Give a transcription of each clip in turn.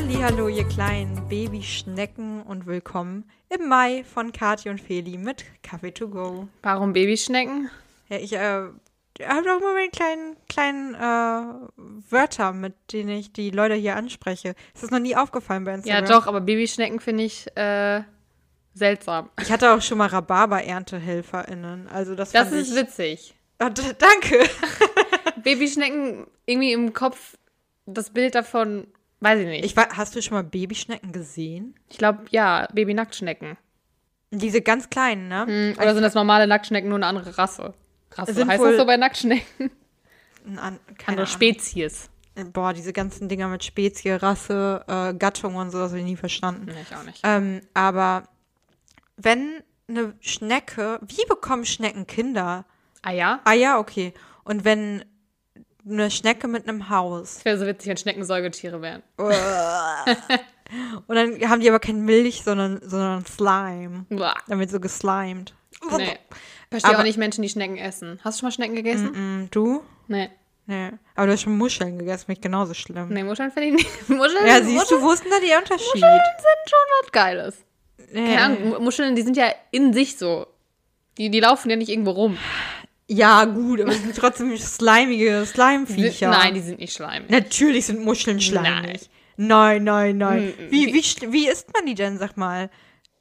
Hallo, ihr kleinen Babyschnecken und willkommen im Mai von Kathi und Feli mit Kaffee to go. Warum Babyschnecken? Ja, ich äh, habe doch immer meine kleinen, kleinen äh, Wörter, mit denen ich die Leute hier anspreche. Ist das noch nie aufgefallen bei Ja, Instagram? doch, aber Babyschnecken finde ich äh, seltsam. Ich hatte auch schon mal Rhabarber-ErntehelferInnen. Also das, Das ist ich, witzig. D- danke. Babyschnecken irgendwie im Kopf, das Bild davon, weiß ich nicht. Ich war, hast du schon mal Babyschnecken gesehen? Ich glaube, ja, Baby-Nacktschnecken. Diese ganz kleinen, ne? Hm, Oder sind das normale Nacktschnecken, nur eine andere Rasse? Rasse, Sind heißt das so bei Nacktschnecken? An- Andere Ahnung. Spezies. Boah, diese ganzen Dinger mit Spezie, Rasse, äh, Gattung und so, das habe ich nie verstanden. Nee, ich auch nicht. Ähm, aber wenn eine Schnecke, wie bekommen Schnecken Kinder? Ah ja? Ah ja, okay. Und wenn eine Schnecke mit einem Haus wäre so witzig, wenn Schnecken Säugetiere wären. und dann haben die aber kein Milch, sondern, sondern Slime. Uah. Damit so geslimed. Nee. Verstehe Aber- auch nicht Menschen, die Schnecken essen. Hast du schon mal Schnecken gegessen? Mm, Du? Nee. Nee. Aber du hast schon Muscheln gegessen, finde ich genauso schlimm. Nee, Muscheln finde ich nicht. Muscheln, Ja, siehst du, Muscheln wo ist denn da der Unterschied? sind schon was Geiles. Nee. Keine Ahnung, Mu- Muscheln, die sind ja in sich so. Die, die laufen ja nicht irgendwo rum. Ja, gut, aber es sind trotzdem schleimige Die Slime-Viecher. Nein, die sind nicht schleimig. Natürlich sind Muscheln schleimig. Nein, nein, nein. Mm, Wie, wie, sch- wie isst man die denn, sag mal?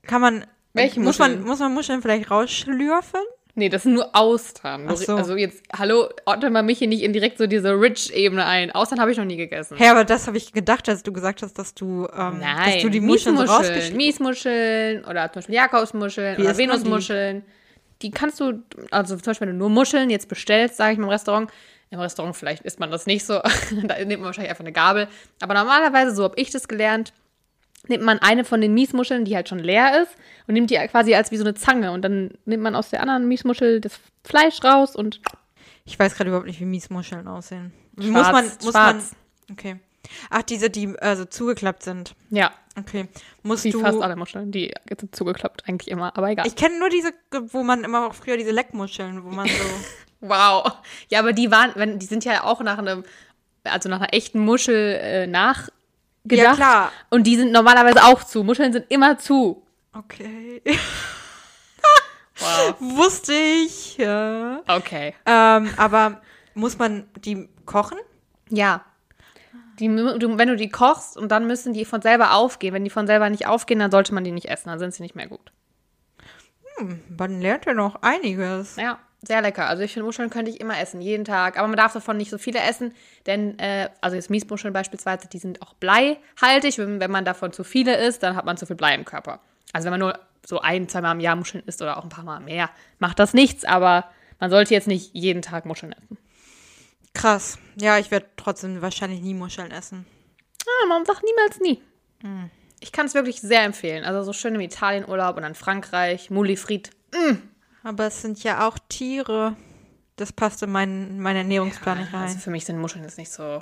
Kann man. Welche muss man, Muscheln? muss man Muscheln vielleicht rausschlürfen? Nee, das sind nur Austern. Ach so. Also jetzt, hallo, ordne mal mich hier nicht in direkt so diese Rich-Ebene ein. Austern habe ich noch nie gegessen. Hä, aber das habe ich gedacht, als du gesagt hast, dass du, ähm, Nein, dass du die Muscheln so Miesmuscheln, rausgeschnitten Miesmuscheln oder zum Beispiel Jakobsmuscheln Wie oder man? Venusmuscheln. Die? kannst du, also zum Beispiel, wenn du nur Muscheln jetzt bestellst, sage ich mal im Restaurant, im Restaurant vielleicht isst man das nicht so, da nimmt man wahrscheinlich einfach eine Gabel. Aber normalerweise, so habe ich das gelernt, nimmt man eine von den Miesmuscheln, die halt schon leer ist, und nimmt die quasi als wie so eine Zange. Und dann nimmt man aus der anderen Miesmuschel das Fleisch raus und Ich weiß gerade überhaupt nicht, wie Miesmuscheln aussehen. muss Schwarz, man, muss schwarz. man. Okay. Ach, diese, die äh, so zugeklappt sind. ja, Okay. Musst wie du. fast alle Muscheln. Die sind zugeklappt eigentlich immer, aber egal. Ich kenne nur diese, wo man immer auch früher diese Leckmuscheln, wo man so. Wow. Ja, aber die waren, wenn, die sind ja auch nach einem, also nach einer echten Muschel äh, nachgedacht. Ja, klar. Und die sind normalerweise auch zu. Muscheln sind immer zu. Okay. Wow. Wusste ich. Ja. Okay. Ähm, aber muss man die kochen? Ja. Die, du, wenn du die kochst und dann müssen die von selber aufgehen. Wenn die von selber nicht aufgehen, dann sollte man die nicht essen. Dann sind sie nicht mehr gut. Man lernt ja noch einiges. Ja, sehr lecker. Also ich finde, Muscheln könnte ich immer essen, jeden Tag. Aber man darf davon nicht so viele essen, denn, äh, also jetzt Miesmuscheln beispielsweise, die sind auch bleihaltig. Wenn, wenn man davon zu viele isst, dann hat man zu viel Blei im Körper. Also wenn man nur so ein, zweimal im Jahr Muscheln isst oder auch ein paar Mal mehr, macht das nichts. Aber man sollte jetzt nicht jeden Tag Muscheln essen. Krass. Ja, ich werde trotzdem wahrscheinlich nie Muscheln essen. Ah, man sagt niemals nie. Ich kann es wirklich sehr empfehlen. Also so schön im Italienurlaub und dann Frankreich, Moulifrit. Aber es sind ja auch Tiere. Das passt in meinen, meinen Ernährungsplan nicht rein. Also für mich sind Muscheln jetzt nicht so.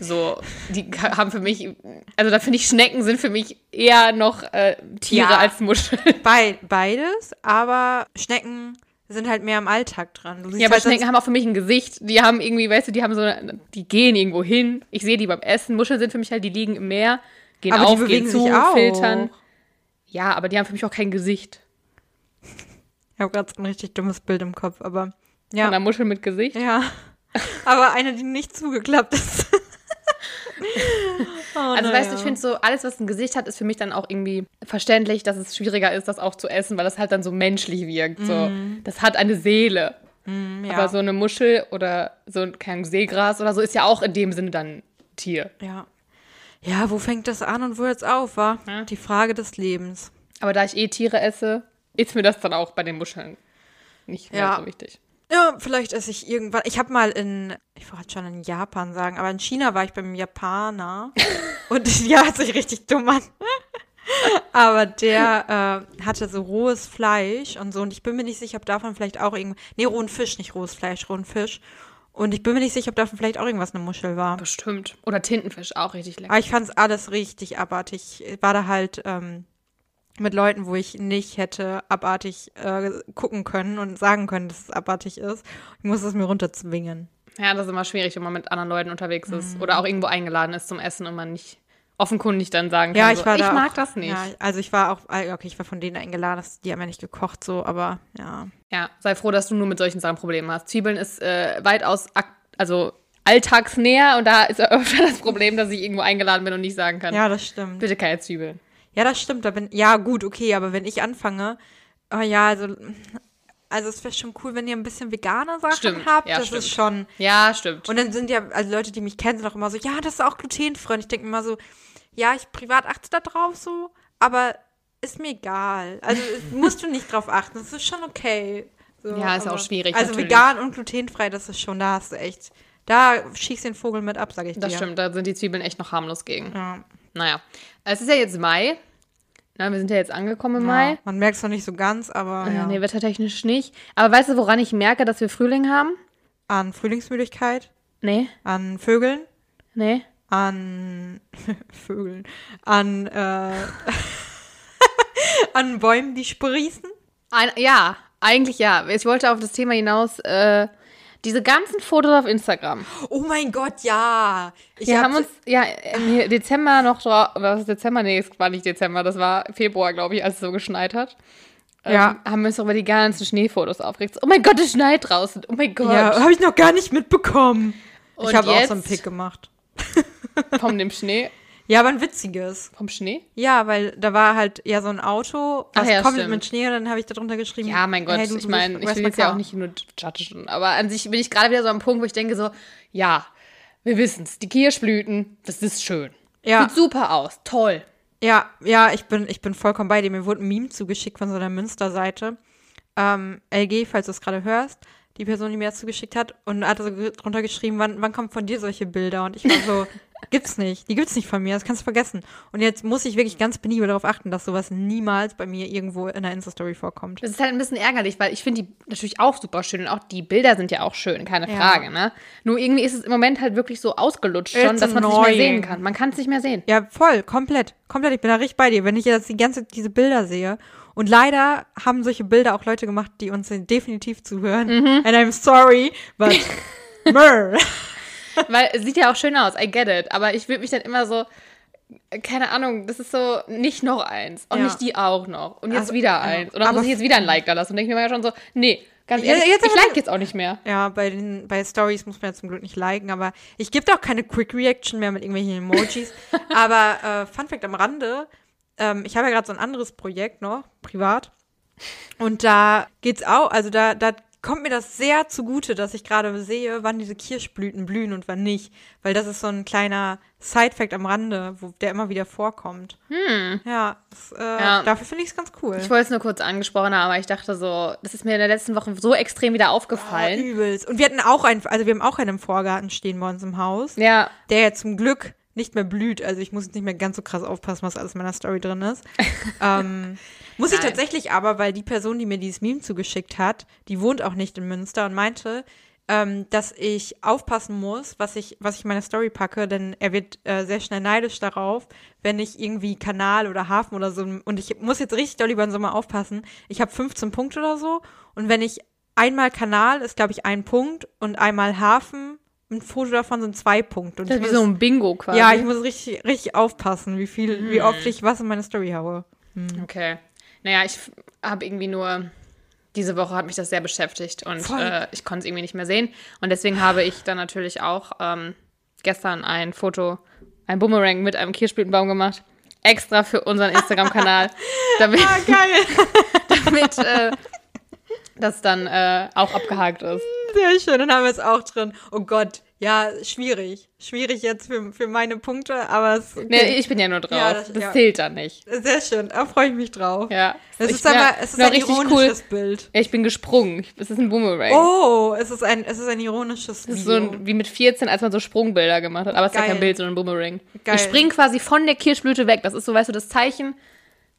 So, die haben für mich, also da finde ich Schnecken sind für mich eher noch äh, Tiere Ja. als Muscheln. Bei, beides, aber Schnecken sind halt mehr im Alltag dran. Ja, aber halt Schnecken haben auch für mich ein Gesicht. Die haben irgendwie, weißt du, die haben so, die gehen irgendwo hin. Ich sehe die beim Essen. Muscheln sind für mich halt, die liegen im Meer, gehen aber auf, gehen zu, filtern. Ja, aber die haben für mich auch kein Gesicht. Ich habe gerade so ein richtig dummes Bild im Kopf, aber Von ja. einer Muschel mit Gesicht. Ja. Aber eine, die nicht zugeklappt ist. oh, Also weißt du, ich finde so, alles, was ein Gesicht hat, ist für mich dann auch irgendwie verständlich, dass es schwieriger ist, das auch zu essen, weil das halt dann so menschlich wirkt. So. Das hat eine Seele. Mm, ja. Aber so eine Muschel oder so ein kein Seegras oder so ist ja auch in dem Sinne dann Tier. Ja. Ja, wo fängt das an und wo hört's auf, war? Ja. Die Frage des Lebens. Aber da ich eh Tiere esse, ist mir das dann auch bei den Muscheln nicht mehr Ja. so wichtig. Ja, vielleicht esse ich irgendwann. Ich habe mal in, ich wollte schon in Japan sagen, aber in China war ich beim Japaner. und ja, hört sich richtig dumm an. aber der äh, hatte so rohes Fleisch und so. Und ich bin mir nicht sicher, ob davon vielleicht auch irgendwie. Nee, rohen Fisch, nicht rohes Fleisch, rohen Fisch. Und ich bin mir nicht sicher, ob davon vielleicht auch irgendwas eine Muschel war. Bestimmt. Oder Tintenfisch, auch richtig lecker. Aber ich fand's alles richtig abartig. Ich war da halt ähm, mit Leuten, wo ich nicht hätte abartig äh, gucken können und sagen können, dass es abartig ist. Ich musste es mir runterzwingen. Ja, das ist immer schwierig, wenn man mit anderen Leuten unterwegs ist. Oder auch irgendwo eingeladen ist zum Essen und man nicht offenkundig dann sagen kann, Ja, ich so, war ich da mag auch, das nicht. Ja, also ich war auch, äh, okay, ich war von denen eingeladen, die haben ja nicht gekocht so, aber ja. Ja, sei froh, dass du nur mit solchen Sachen Probleme hast. Zwiebeln ist äh, weitaus, also alltagsnäher und da ist öfter das Problem, dass ich irgendwo eingeladen bin und nicht sagen kann, Ja, das stimmt. bitte keine Zwiebeln. Ja, das stimmt. Da bin, ja, gut, okay, aber wenn ich anfange, oh ja, also, also es wäre schon cool, wenn ihr ein bisschen vegane Sachen Stimmt, habt. ja, das stimmt. ist schon. Ja, stimmt. Und dann sind ja, also Leute, die mich kennen, sind auch immer so, ja, das ist auch glutenfrei. Und ich denke mir immer so, ja, ich privat achte da drauf so, aber ist mir egal. Also musst du nicht drauf achten. Das ist schon okay. So, Ja, ist auch aber- schwierig, Also natürlich. vegan und glutenfrei, das ist schon, da hast du echt, da schießt den Vogel mit ab, sag ich das dir. stimmt, da sind die Zwiebeln echt noch harmlos gegen. Ja. Naja, es ist ja jetzt Mai. Na, wir sind ja jetzt angekommen im Mai. Ja, man merkt es noch nicht so ganz, aber Ja. ja. Nee, wettertechnisch nicht. Aber weißt du, woran ich merke, dass wir Frühling haben? an Frühlingsmüdigkeit, Nee, an Vögeln, nee. an Vögeln, an äh, an Bäumen, die sprießen. Ein, ja, eigentlich ja. Ich wollte auf das Thema hinaus, äh, diese ganzen Fotos auf Instagram. Oh mein Gott, ja. Ich Wir hab- haben uns ja im Dezember noch drauf, was ist Dezember? Nee, es war nicht Dezember, das war Februar, glaube ich, als es so geschneit hat. Ja. Ähm, haben wir uns über die ganzen Schneefotos aufgeregt. Oh mein Gott, es schneit draußen. Oh mein Gott. ja, habe ich noch gar nicht mitbekommen. Und ich habe auch so einen Pick gemacht. Von dem Schnee. Ja, aber ein witziges. Vom Schnee? Ja, weil da war halt ja so ein Auto, Ach was ja, kommt stimmt. mit Schnee und dann habe ich da drunter geschrieben. Ja, mein Gott, hey, du, ich meine, ich will jetzt ja auch nicht nur judgen, aber an sich bin ich gerade wieder so am Punkt, wo ich denke so, ja, wir wissen's, die Kirschblüten, das ist schön. Ja. Sieht super aus, toll. Ja, ja, ich bin, ich bin vollkommen bei dir. Mir wurde ein Meme zugeschickt von so einer Münster-Seite. Ähm, LG, falls du es gerade hörst, die Person, die mir das zugeschickt hat, und hat so drunter geschrieben, wann, wann kommen von dir solche Bilder? Und ich war so, gibt's nicht. Die gibt's nicht von mir, das kannst du vergessen. Und jetzt muss ich wirklich ganz penibel darauf achten, dass sowas niemals bei mir irgendwo in einer Insta-Story vorkommt. Das ist halt ein bisschen ärgerlich, weil ich finde die natürlich auch super schön und auch die Bilder sind ja auch schön, keine Ja. Frage, ne? Nur irgendwie ist es im Moment halt wirklich so ausgelutscht schon, It's dass man es nicht mehr sehen kann. Man kann es nicht mehr sehen. Ja, voll, komplett, komplett. Ich bin da richtig bei dir. Wenn ich jetzt die ganze diese Bilder sehe und leider haben solche Bilder auch Leute gemacht, die uns definitiv zuhören. Mhm. And I'm sorry, but. Weil es sieht ja auch schön aus, I get it. Aber ich würde mich dann immer so, keine Ahnung, das ist so, nicht noch eins. Und Ja. nicht die auch noch. Und jetzt Also, wieder ja. eins. Oder muss ich jetzt wieder ein Like da lassen? Und denke ich mir mal schon so, nee, ganz Ja, ehrlich, jetzt ich like jetzt auch nicht mehr. Ja, bei den bei Stories muss man ja zum Glück nicht liken, aber ich gebe auch keine Quick Reaction mehr mit irgendwelchen Emojis. aber äh, Fun Fact am Rande, ähm, ich habe ja gerade so ein anderes Projekt noch, privat. Und da geht's auch, also da, da kommt mir das sehr zugute, dass ich gerade sehe, wann diese Kirschblüten blühen und wann nicht. Weil das ist so ein kleiner Side-Fact am Rande, wo der immer wieder vorkommt. Hm. Ja, das, äh, Ja. dafür finde ich es ganz cool. Ich wollte es nur kurz angesprochen haben, aber ich dachte so, das ist mir in der letzten Woche so extrem wieder Oh, aufgefallen. übelst. Und wir hatten auch einen, also wir haben auch einen im Vorgarten stehen bei uns im Haus. ja, der ja zum Glück nicht mehr blüht. Also ich muss jetzt nicht mehr ganz so krass aufpassen, was alles in meiner Story drin ist. ähm, muss ich Nein. tatsächlich aber, weil die Person, die mir dieses Meme zugeschickt hat, die wohnt auch nicht in Münster und meinte, ähm, dass ich aufpassen muss, was ich, was ich in meine Story packe, denn er wird äh, sehr schnell neidisch darauf, wenn ich irgendwie Kanal oder Hafen oder so, und ich muss jetzt richtig doll über den Sommer aufpassen. Ich habe 15 Punkte oder so und wenn ich einmal Kanal ist, glaube ich, ein Punkt und einmal Hafen, ein Foto davon sind zwei Punkte. Und das ist wie so ein Bingo quasi. ja, ich muss richtig, richtig aufpassen, wie viel, Mhm. wie oft ich was in meine Story haue. Okay. Naja, ich habe irgendwie nur, diese Woche hat mich das sehr beschäftigt und äh, ich konnte es irgendwie nicht mehr sehen. Und deswegen habe ich dann natürlich auch ähm, gestern ein Foto, ein Boomerang mit einem Kirschblütenbaum gemacht. Extra für unseren Instagram-Kanal. damit Ah, geil. damit äh, das dann äh, auch abgehakt ist. Sehr schön, dann haben wir es auch drin. Oh Gott, ja, schwierig. Schwierig jetzt für, für meine Punkte, aber es okay. Nee, ich bin ja nur drauf. Ja, das das- ja. zählt dann nicht. Sehr schön, da freue ich mich drauf. Ja. Es Ich ist aber, es ist ein ironisches Bild. Ja, ich bin gesprungen. Es ist ein Boomerang. Oh, es ist ein, es ist ein ironisches Das ist Video. so ein, wie mit 14, als man so Sprungbilder gemacht hat. Aber es ist ja Geil. kein Bild, sondern ein Boomerang. Geil. Ich spring quasi von der Kirschblüte weg. Das ist so, weißt du, das Zeichen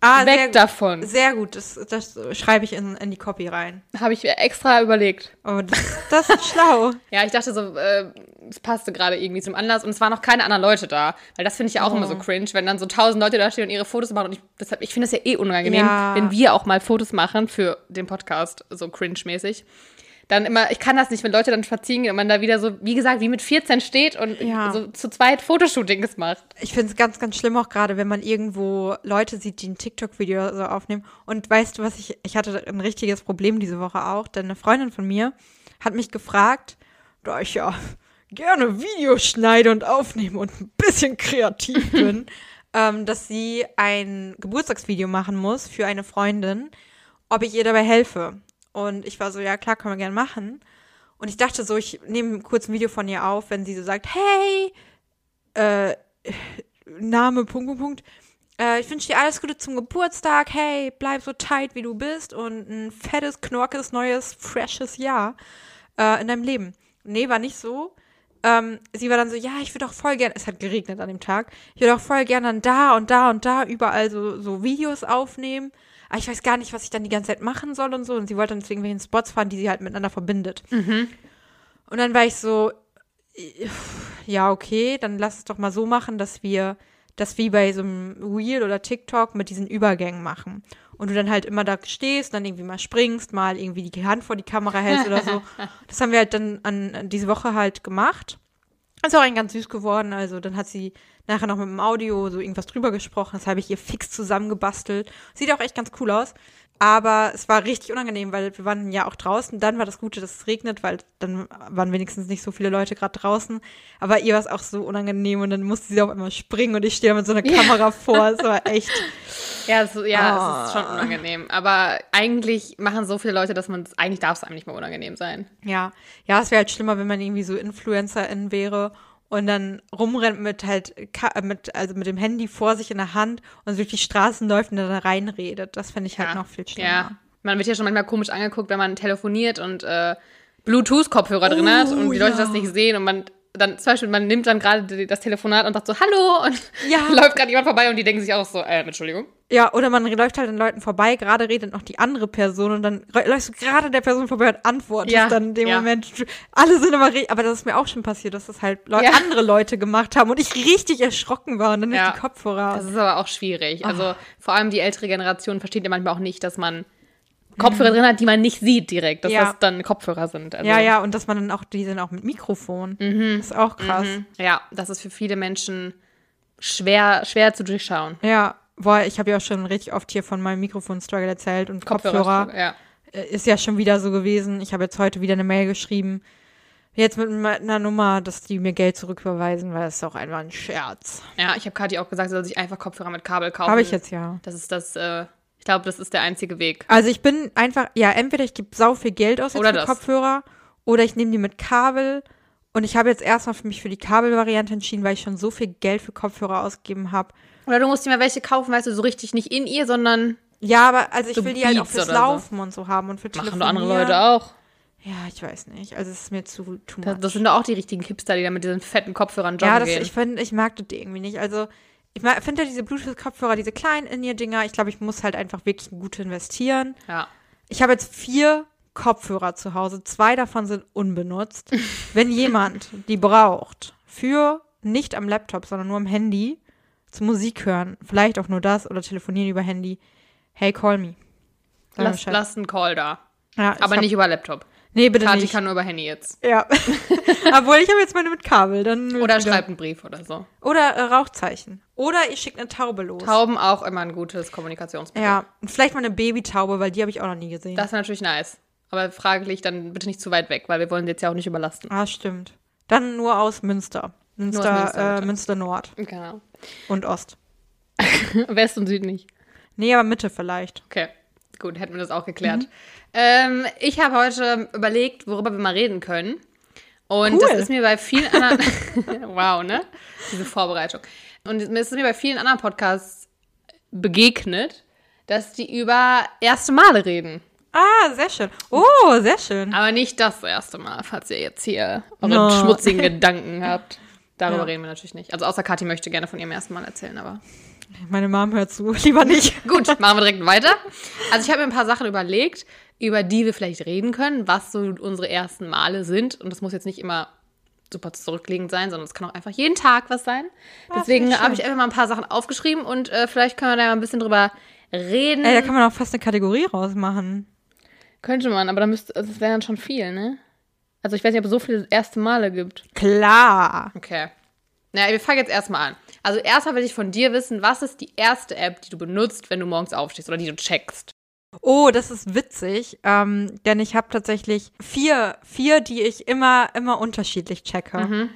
ah, weg sehr, davon. Sehr gut, das, das schreibe ich in, in die Copy rein. Habe ich mir extra überlegt. Oh, das, das ist schlau. Ja, ich dachte so, äh, es passte gerade irgendwie zum Anlass und es waren noch keine anderen Leute da. Weil das finde ich ja auch Oh. immer so cringe, wenn dann so tausend Leute da stehen und ihre Fotos machen. Und ich, deshalb, ich finde es ja eh unangenehm, Ja. wenn wir auch mal Fotos machen für den Podcast, so cringe-mäßig. Dann immer, ich kann das nicht, wenn Leute dann spazieren gehen und man da wieder so, wie gesagt, wie mit 14 steht und Ja. so zu zweit Fotoshootings macht. Ich finde es ganz, ganz schlimm auch gerade, wenn man irgendwo Leute sieht, die ein TikTok-Video so aufnehmen. Und weißt du, was ich, ich hatte ein richtiges Problem diese Woche auch, denn eine Freundin von mir hat mich gefragt, da ich ja gerne Videos schneide und aufnehme und ein bisschen kreativ bin, ähm, dass sie ein Geburtstagsvideo machen muss für eine Freundin, ob ich ihr dabei helfe. Und ich war so, ja klar, können wir gerne machen. Und ich dachte so, ich nehme kurz ein Video von ihr auf, wenn sie so sagt, hey, äh, Name, Punkt, Punkt, Punkt. Äh, ich wünsche dir alles Gute zum Geburtstag. Hey, bleib so tight, wie du bist und ein fettes, knorkes, neues, freshes Jahr äh, in deinem Leben. Nee, war nicht so. Ähm, sie war dann so, ja, ich würde auch voll gerne, es hat geregnet an dem Tag, ich würde auch voll gerne dann da und da und da überall so, so Videos aufnehmen. Aber ich weiß gar nicht, was ich dann die ganze Zeit machen soll und so. Und sie wollte dann zu irgendwelchen Spots fahren, die sie halt miteinander verbindet. Und dann war ich so, ja, okay, dann lass es doch mal so machen, dass wir das wie bei so einem Reel oder TikTok mit diesen Übergängen machen. Und du dann halt immer da stehst, dann irgendwie mal springst, mal irgendwie die Hand vor die Kamera hältst oder so. Das haben wir halt dann an, an diese Woche halt gemacht. Ist auch ein ganz süß geworden. Also dann hat sie nachher noch mit dem Audio so irgendwas drüber gesprochen. Das habe ich ihr fix zusammengebastelt. Sieht auch echt ganz cool aus. Aber es war richtig unangenehm, weil wir waren ja auch draußen. Dann war das Gute, dass es regnet, weil dann waren wenigstens nicht so viele Leute gerade draußen. Aber ihr war es auch so unangenehm und dann musste sie auf einmal springen und ich stehe mit so einer Kamera vor. Es war echt. Ja, es, ja, Ah. es ist schon unangenehm. Aber eigentlich machen so viele Leute, dass man es, eigentlich darf es einem nicht mehr unangenehm sein. Ja, ja, es wäre halt schlimmer, wenn man irgendwie so Influencerin wäre und dann rumrennt mit halt äh, mit also mit dem Handy vor sich in der Hand und durch die Straßen läuft und dann da reinredet. Das finde ich halt ja. noch viel schlimmer. Ja, man wird ja schon manchmal komisch angeguckt, wenn man telefoniert und äh, Bluetooth-Kopfhörer drin hat und die Leute ja. das nicht sehen und man dann zum Beispiel, man nimmt dann gerade das Telefonat und sagt so, hallo und Ja. läuft gerade jemand vorbei und die denken sich auch so, äh, Entschuldigung. Ja, oder man läuft halt an Leuten vorbei, gerade redet noch die andere Person und dann läufst du gerade der Person vorbei und antwortest Ja, dann in dem ja. Moment. Alle sind immer, re- aber das ist mir auch schon passiert, dass das halt Leu Ja. andere Leute gemacht haben und ich richtig erschrocken war und dann Ja. die Kopfhörer Das ist aber auch schwierig. Also Ah. vor allem die ältere Generation versteht ja manchmal auch nicht, dass man Kopfhörer drin hat, die man nicht sieht direkt, dass Mhm. Ja. das dann Kopfhörer sind. Also, Ja, ja, und dass man dann auch, die sind auch mit Mikrofon. Das ist auch krass. Mhm. Ja, das ist für viele Menschen schwer, schwer zu durchschauen. Ja, boah, ich habe ja auch schon richtig oft hier von meinem Mikrofon-Struggle erzählt und Kopfhörer Ja. äh, ist ja schon wieder so gewesen. Ich habe jetzt heute wieder eine Mail geschrieben. Jetzt mit einer Nummer, dass die mir Geld zurücküberweisen, weil das ist auch einfach ein Scherz. Ja, ich habe Kathi auch gesagt, sie soll sich einfach Kopfhörer mit Kabel kaufen. Habe ich jetzt ja. Das ist das, äh, ich glaube, das ist der einzige Weg. Also ich bin einfach, ja, entweder ich gebe sau viel Geld aus jetzt Oder für das. Kopfhörer oder ich nehme die mit Kabel. Und ich habe jetzt erstmal für mich für die Kabelvariante entschieden, weil ich schon so viel Geld für Kopfhörer ausgegeben habe. Oder du musst dir mal welche kaufen, weißt du, so richtig nicht in ihr, sondern Ja, aber also ich So will die halt auch Beats fürs oder so. Laufen und so haben und für machen andere Leute auch. Ja, ich weiß nicht. Also es ist mir zu too Das, much. das sind doch auch die richtigen Hipster, die da mit diesen fetten Kopfhörern joggen Ja, das, gehen. ich finde, ich mag das irgendwie nicht. Also ich finde ja diese Bluetooth-Kopfhörer, diese kleinen In-Ear-Dinger, ich glaube, ich muss halt einfach wirklich gut investieren. ja. Ich habe jetzt vier Kopfhörer zu Hause. Zwei davon sind unbenutzt. Wenn jemand die braucht, für nicht am Laptop, sondern nur am Handy, zum Musik hören, vielleicht auch nur das oder telefonieren über Handy, hey, call me. Lass, lass einen Call da. Ja, Aber hab, nicht über Laptop. Nee, bitte Kathi nicht. kann nur über Handy jetzt. Ja. Obwohl, ich habe jetzt meine mit Kabel. Dann Oder schreibt einen Brief oder so. Oder äh, Rauchzeichen. Oder ihr schickt eine Taube los. Tauben auch immer ein gutes Kommunikationsmittel. Ja, und vielleicht mal eine Babytaube, weil die habe ich auch noch nie gesehen. Das ist natürlich nice. Aber fraglich dann bitte nicht zu weit weg, weil wir wollen sie jetzt ja auch nicht überlasten. ah, stimmt. Dann nur aus Münster. Münster, aus Münster, äh. Münster Nord Genau. und Ost. West und Süd nicht. Nee, aber Mitte vielleicht. Okay, gut, hätten wir das auch geklärt. Ähm, ich habe heute überlegt, worüber wir mal reden können. Und Cool. das ist mir bei vielen anderen. wow, ne? Diese Vorbereitung. Und es ist mir bei vielen anderen Podcasts begegnet, dass die über erste Male reden. Ah, sehr schön. Oh, sehr schön. Aber nicht das erste Mal, falls ihr jetzt hier eure No. schmutzigen Gedanken habt. Darüber Ja. reden wir natürlich nicht. Also außer Kathi möchte gerne von ihrem ersten Mal erzählen, aber. Meine Mom hört zu. Lieber nicht. Gut, machen wir direkt weiter. Also ich habe mir ein paar Sachen überlegt, über die wir vielleicht reden können, was so unsere ersten Male sind. Und das muss jetzt nicht immer super zurückliegend sein, sondern es kann auch einfach jeden Tag was sein. Deswegen finde ich habe ich einfach mal ein paar Sachen aufgeschrieben und äh, vielleicht können wir da mal ein bisschen drüber reden. Ey, da kann man auch fast eine Kategorie rausmachen. Könnte man, aber dann müsste, also das wäre dann schon viel, ne? Also ich weiß nicht, ob es so viele erste Male gibt. Klar. Okay. Naja, wir fangen jetzt erstmal an. Also erstmal will ich von dir wissen, was ist die erste App, die du benutzt, wenn du morgens aufstehst oder die du checkst? Oh, das ist witzig, ähm, denn ich habe tatsächlich vier, vier, die ich immer, immer unterschiedlich checke. Mhm.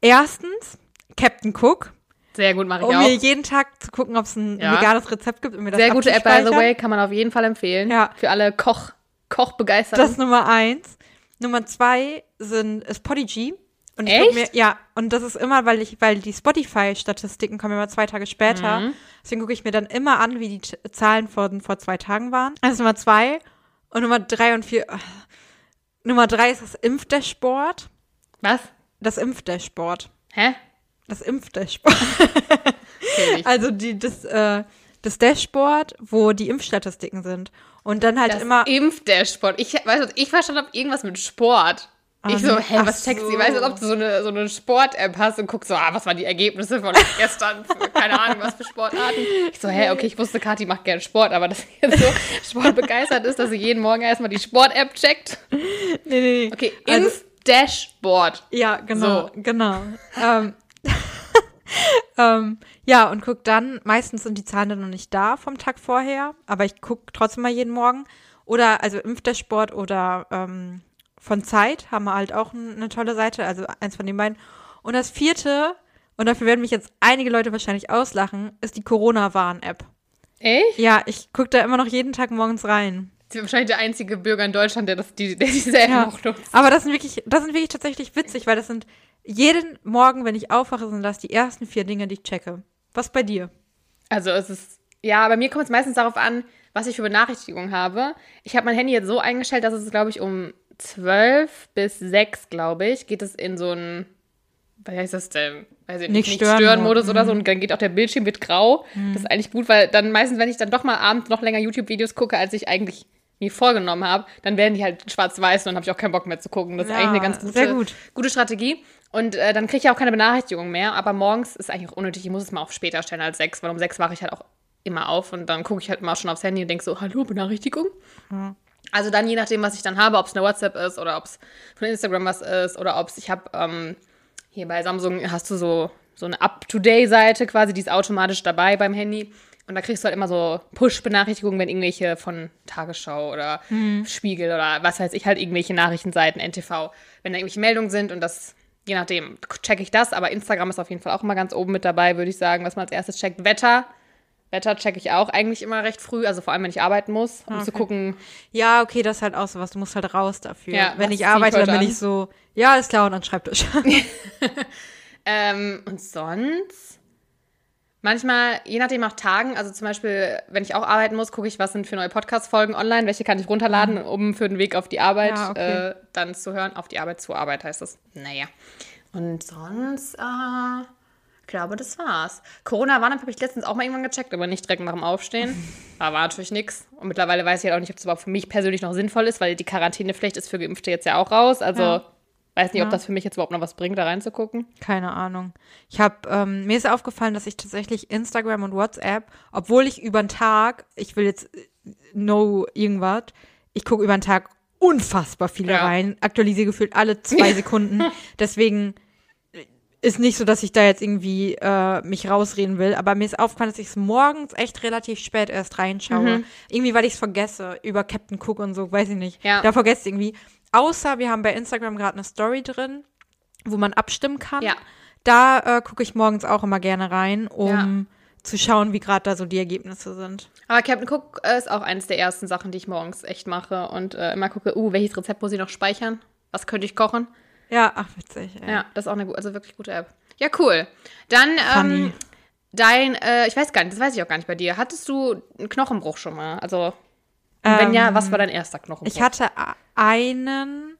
Erstens Captain Cook, Sehr gut, mache ich um mir auch. jeden Tag zu gucken, ob es ein Ja. veganes Rezept gibt mir das Sehr gute App, by the way, kann man auf jeden Fall empfehlen. Ja. Für alle Koch, Kochbegeisterten. Das ist Nummer eins. Nummer zwei sind ist Podigy. Und ich Echt? mir, ja, und das ist immer, weil ich, weil die Spotify-Statistiken kommen immer zwei Tage später. Mhm. Deswegen gucke ich mir dann immer an, wie die Zahlen von vor zwei Tagen waren. Ist Nummer zwei. Und Nummer drei und vier. äh, Nummer drei ist das Impfdashboard. Was? Das Impfdashboard. Hä? Das Impfdashboard. Ich. Also die, das, äh, das Dashboard, wo die Impfstatistiken sind. Und dann halt Das immer. Impfdashboard. Ich weiß, was ich verstanden habe, irgendwas mit Sport. Ah, ich so, nee. hä, was checkst du? so. Ich weiß, als ob du so eine, so eine Sport-App hast und guckst so, ah, was waren die Ergebnisse von gestern? Keine Ahnung, was für Sportarten. Ich so, hä, okay, ich wusste, Kathi macht gerne Sport, aber dass sie jetzt so sportbegeistert ist, dass sie jeden Morgen erstmal die Sport-App checkt. Nee, nee, nee. Okay, Also- Impf-Dashboard. Ja, genau, So. genau. ähm, ähm, ja, und guck dann, meistens sind die Zahlen dann noch nicht da vom Tag vorher, aber ich gucke trotzdem mal jeden Morgen. Oder also Impfdashboard oder ähm, von Zeit haben wir halt auch eine tolle Seite, also eins von den beiden. Und das vierte, und dafür werden mich jetzt einige Leute wahrscheinlich auslachen, ist die Corona-Warn-App. Echt? Ja, ich gucke da immer noch jeden Tag morgens rein. Sie ist wahrscheinlich der einzige Bürger in Deutschland, der, das, die, der diese App Ja. noch nutzt. Aber das sind wirklich, das sind wirklich tatsächlich witzig, weil das sind jeden Morgen, wenn ich aufwache, sind das die ersten vier Dinge, die ich checke. Was bei dir? Also es ist, ja, bei mir kommt es meistens darauf an, was ich für Benachrichtigungen habe. Ich habe mein Handy jetzt so eingestellt, dass es, glaube ich, um 12 bis 6, glaube ich, geht es in so ein, was heißt das denn? Weiß ich Nicht nicht, stören Stören-Modus Mode, oder so und dann geht auch der Bildschirm, wird grau. Das ist eigentlich gut, weil dann meistens, wenn ich dann doch mal abends noch länger YouTube-Videos gucke, als ich eigentlich mir vorgenommen habe, dann werden die halt schwarz-weiß und dann habe ich auch keinen Bock mehr zu gucken. Das ist Ja, eigentlich eine ganz gute, sehr gut. gute Strategie. Und äh, dann kriege ich auch keine Benachrichtigung mehr. Aber morgens ist eigentlich auch unnötig. Ich muss es mal auf später stellen als sechs, weil um sechs wache ich halt auch immer auf und dann gucke ich halt immer schon aufs Handy und denke so, hallo, Benachrichtigung? Also dann je nachdem, was ich dann habe, ob es eine WhatsApp ist oder ob es von Instagram was ist oder ob es, ich habe ähm, hier bei Samsung hast du so, so eine Up-to-Day-Seite quasi, die ist automatisch dabei beim Handy. Und da kriegst du halt immer so Push-Benachrichtigungen, wenn irgendwelche von Tagesschau oder Spiegel oder was weiß ich, halt irgendwelche Nachrichtenseiten, NTV, wenn da irgendwelche Meldungen sind und das, je nachdem, checke ich das. Aber Instagram ist auf jeden Fall auch immer ganz oben mit dabei, würde ich sagen, was man als erstes checkt. Wetter. Wetter checke ich auch eigentlich immer recht früh, also vor allem, wenn ich arbeiten muss, um zu Okay. gucken, Ja, okay, das ist halt auch so was. Du musst halt raus dafür. Ja, Wenn ich arbeite, dann bin ich so, ja, alles klar, und an Schreibtisch. Ähm, und sonst? Manchmal, je nachdem nach Tagen, also zum Beispiel, wenn ich auch arbeiten muss, gucke ich, was sind für neue Podcast-Folgen online, welche kann ich runterladen, um für den Weg auf die Arbeit. Ja, okay. äh, dann zu hören. Auf die Arbeit, zur Arbeit heißt das. Naja. Und sonst, äh, ich glaube, das war's. Corona-Warn-App habe ich letztens auch mal irgendwann gecheckt, aber nicht direkt nach dem Aufstehen. Da war natürlich nichts. Und mittlerweile weiß ich halt auch nicht, ob das überhaupt für mich persönlich noch sinnvoll ist, weil die Quarantänepflicht ist für Geimpfte jetzt ja auch raus. Also Ja. weiß nicht, ob Ja. das für mich jetzt überhaupt noch was bringt, da reinzugucken. Keine Ahnung. Ich habe, ähm, mir ist aufgefallen, dass ich tatsächlich Instagram und WhatsApp, obwohl ich über den Tag, ich will jetzt äh, no irgendwas, ich gucke über den Tag unfassbar viele Ja. rein, aktualisiere gefühlt alle zwei Sekunden. Deswegen ist nicht so, dass ich da jetzt irgendwie äh, mich rausreden will, aber mir ist aufgefallen, dass ich es morgens echt relativ spät erst reinschaue. Mhm. Irgendwie, weil ich es vergesse, über Captain Cook und so, weiß ich nicht. Ja. Da vergesse ich irgendwie. Außer wir haben bei Instagram gerade eine Story drin, wo man abstimmen kann. Ja. Da äh, gucke ich morgens auch immer gerne rein, um Ja. zu schauen, wie gerade da so die Ergebnisse sind. Aber Captain Cook äh, ist auch eines der ersten Sachen, die ich morgens echt mache und äh, immer gucke, uh, welches Rezept muss ich noch speichern? Was könnte ich kochen? Ja, ach, witzig. Ey. Ja, das ist auch eine also wirklich gute App. Ja, cool. Dann ähm, dein, äh, ich weiß gar nicht, das weiß ich auch gar nicht bei dir. Hattest du einen Knochenbruch schon mal? Also, wenn ja, was war dein erster Knochenbruch? Ähm, Ich hatte einen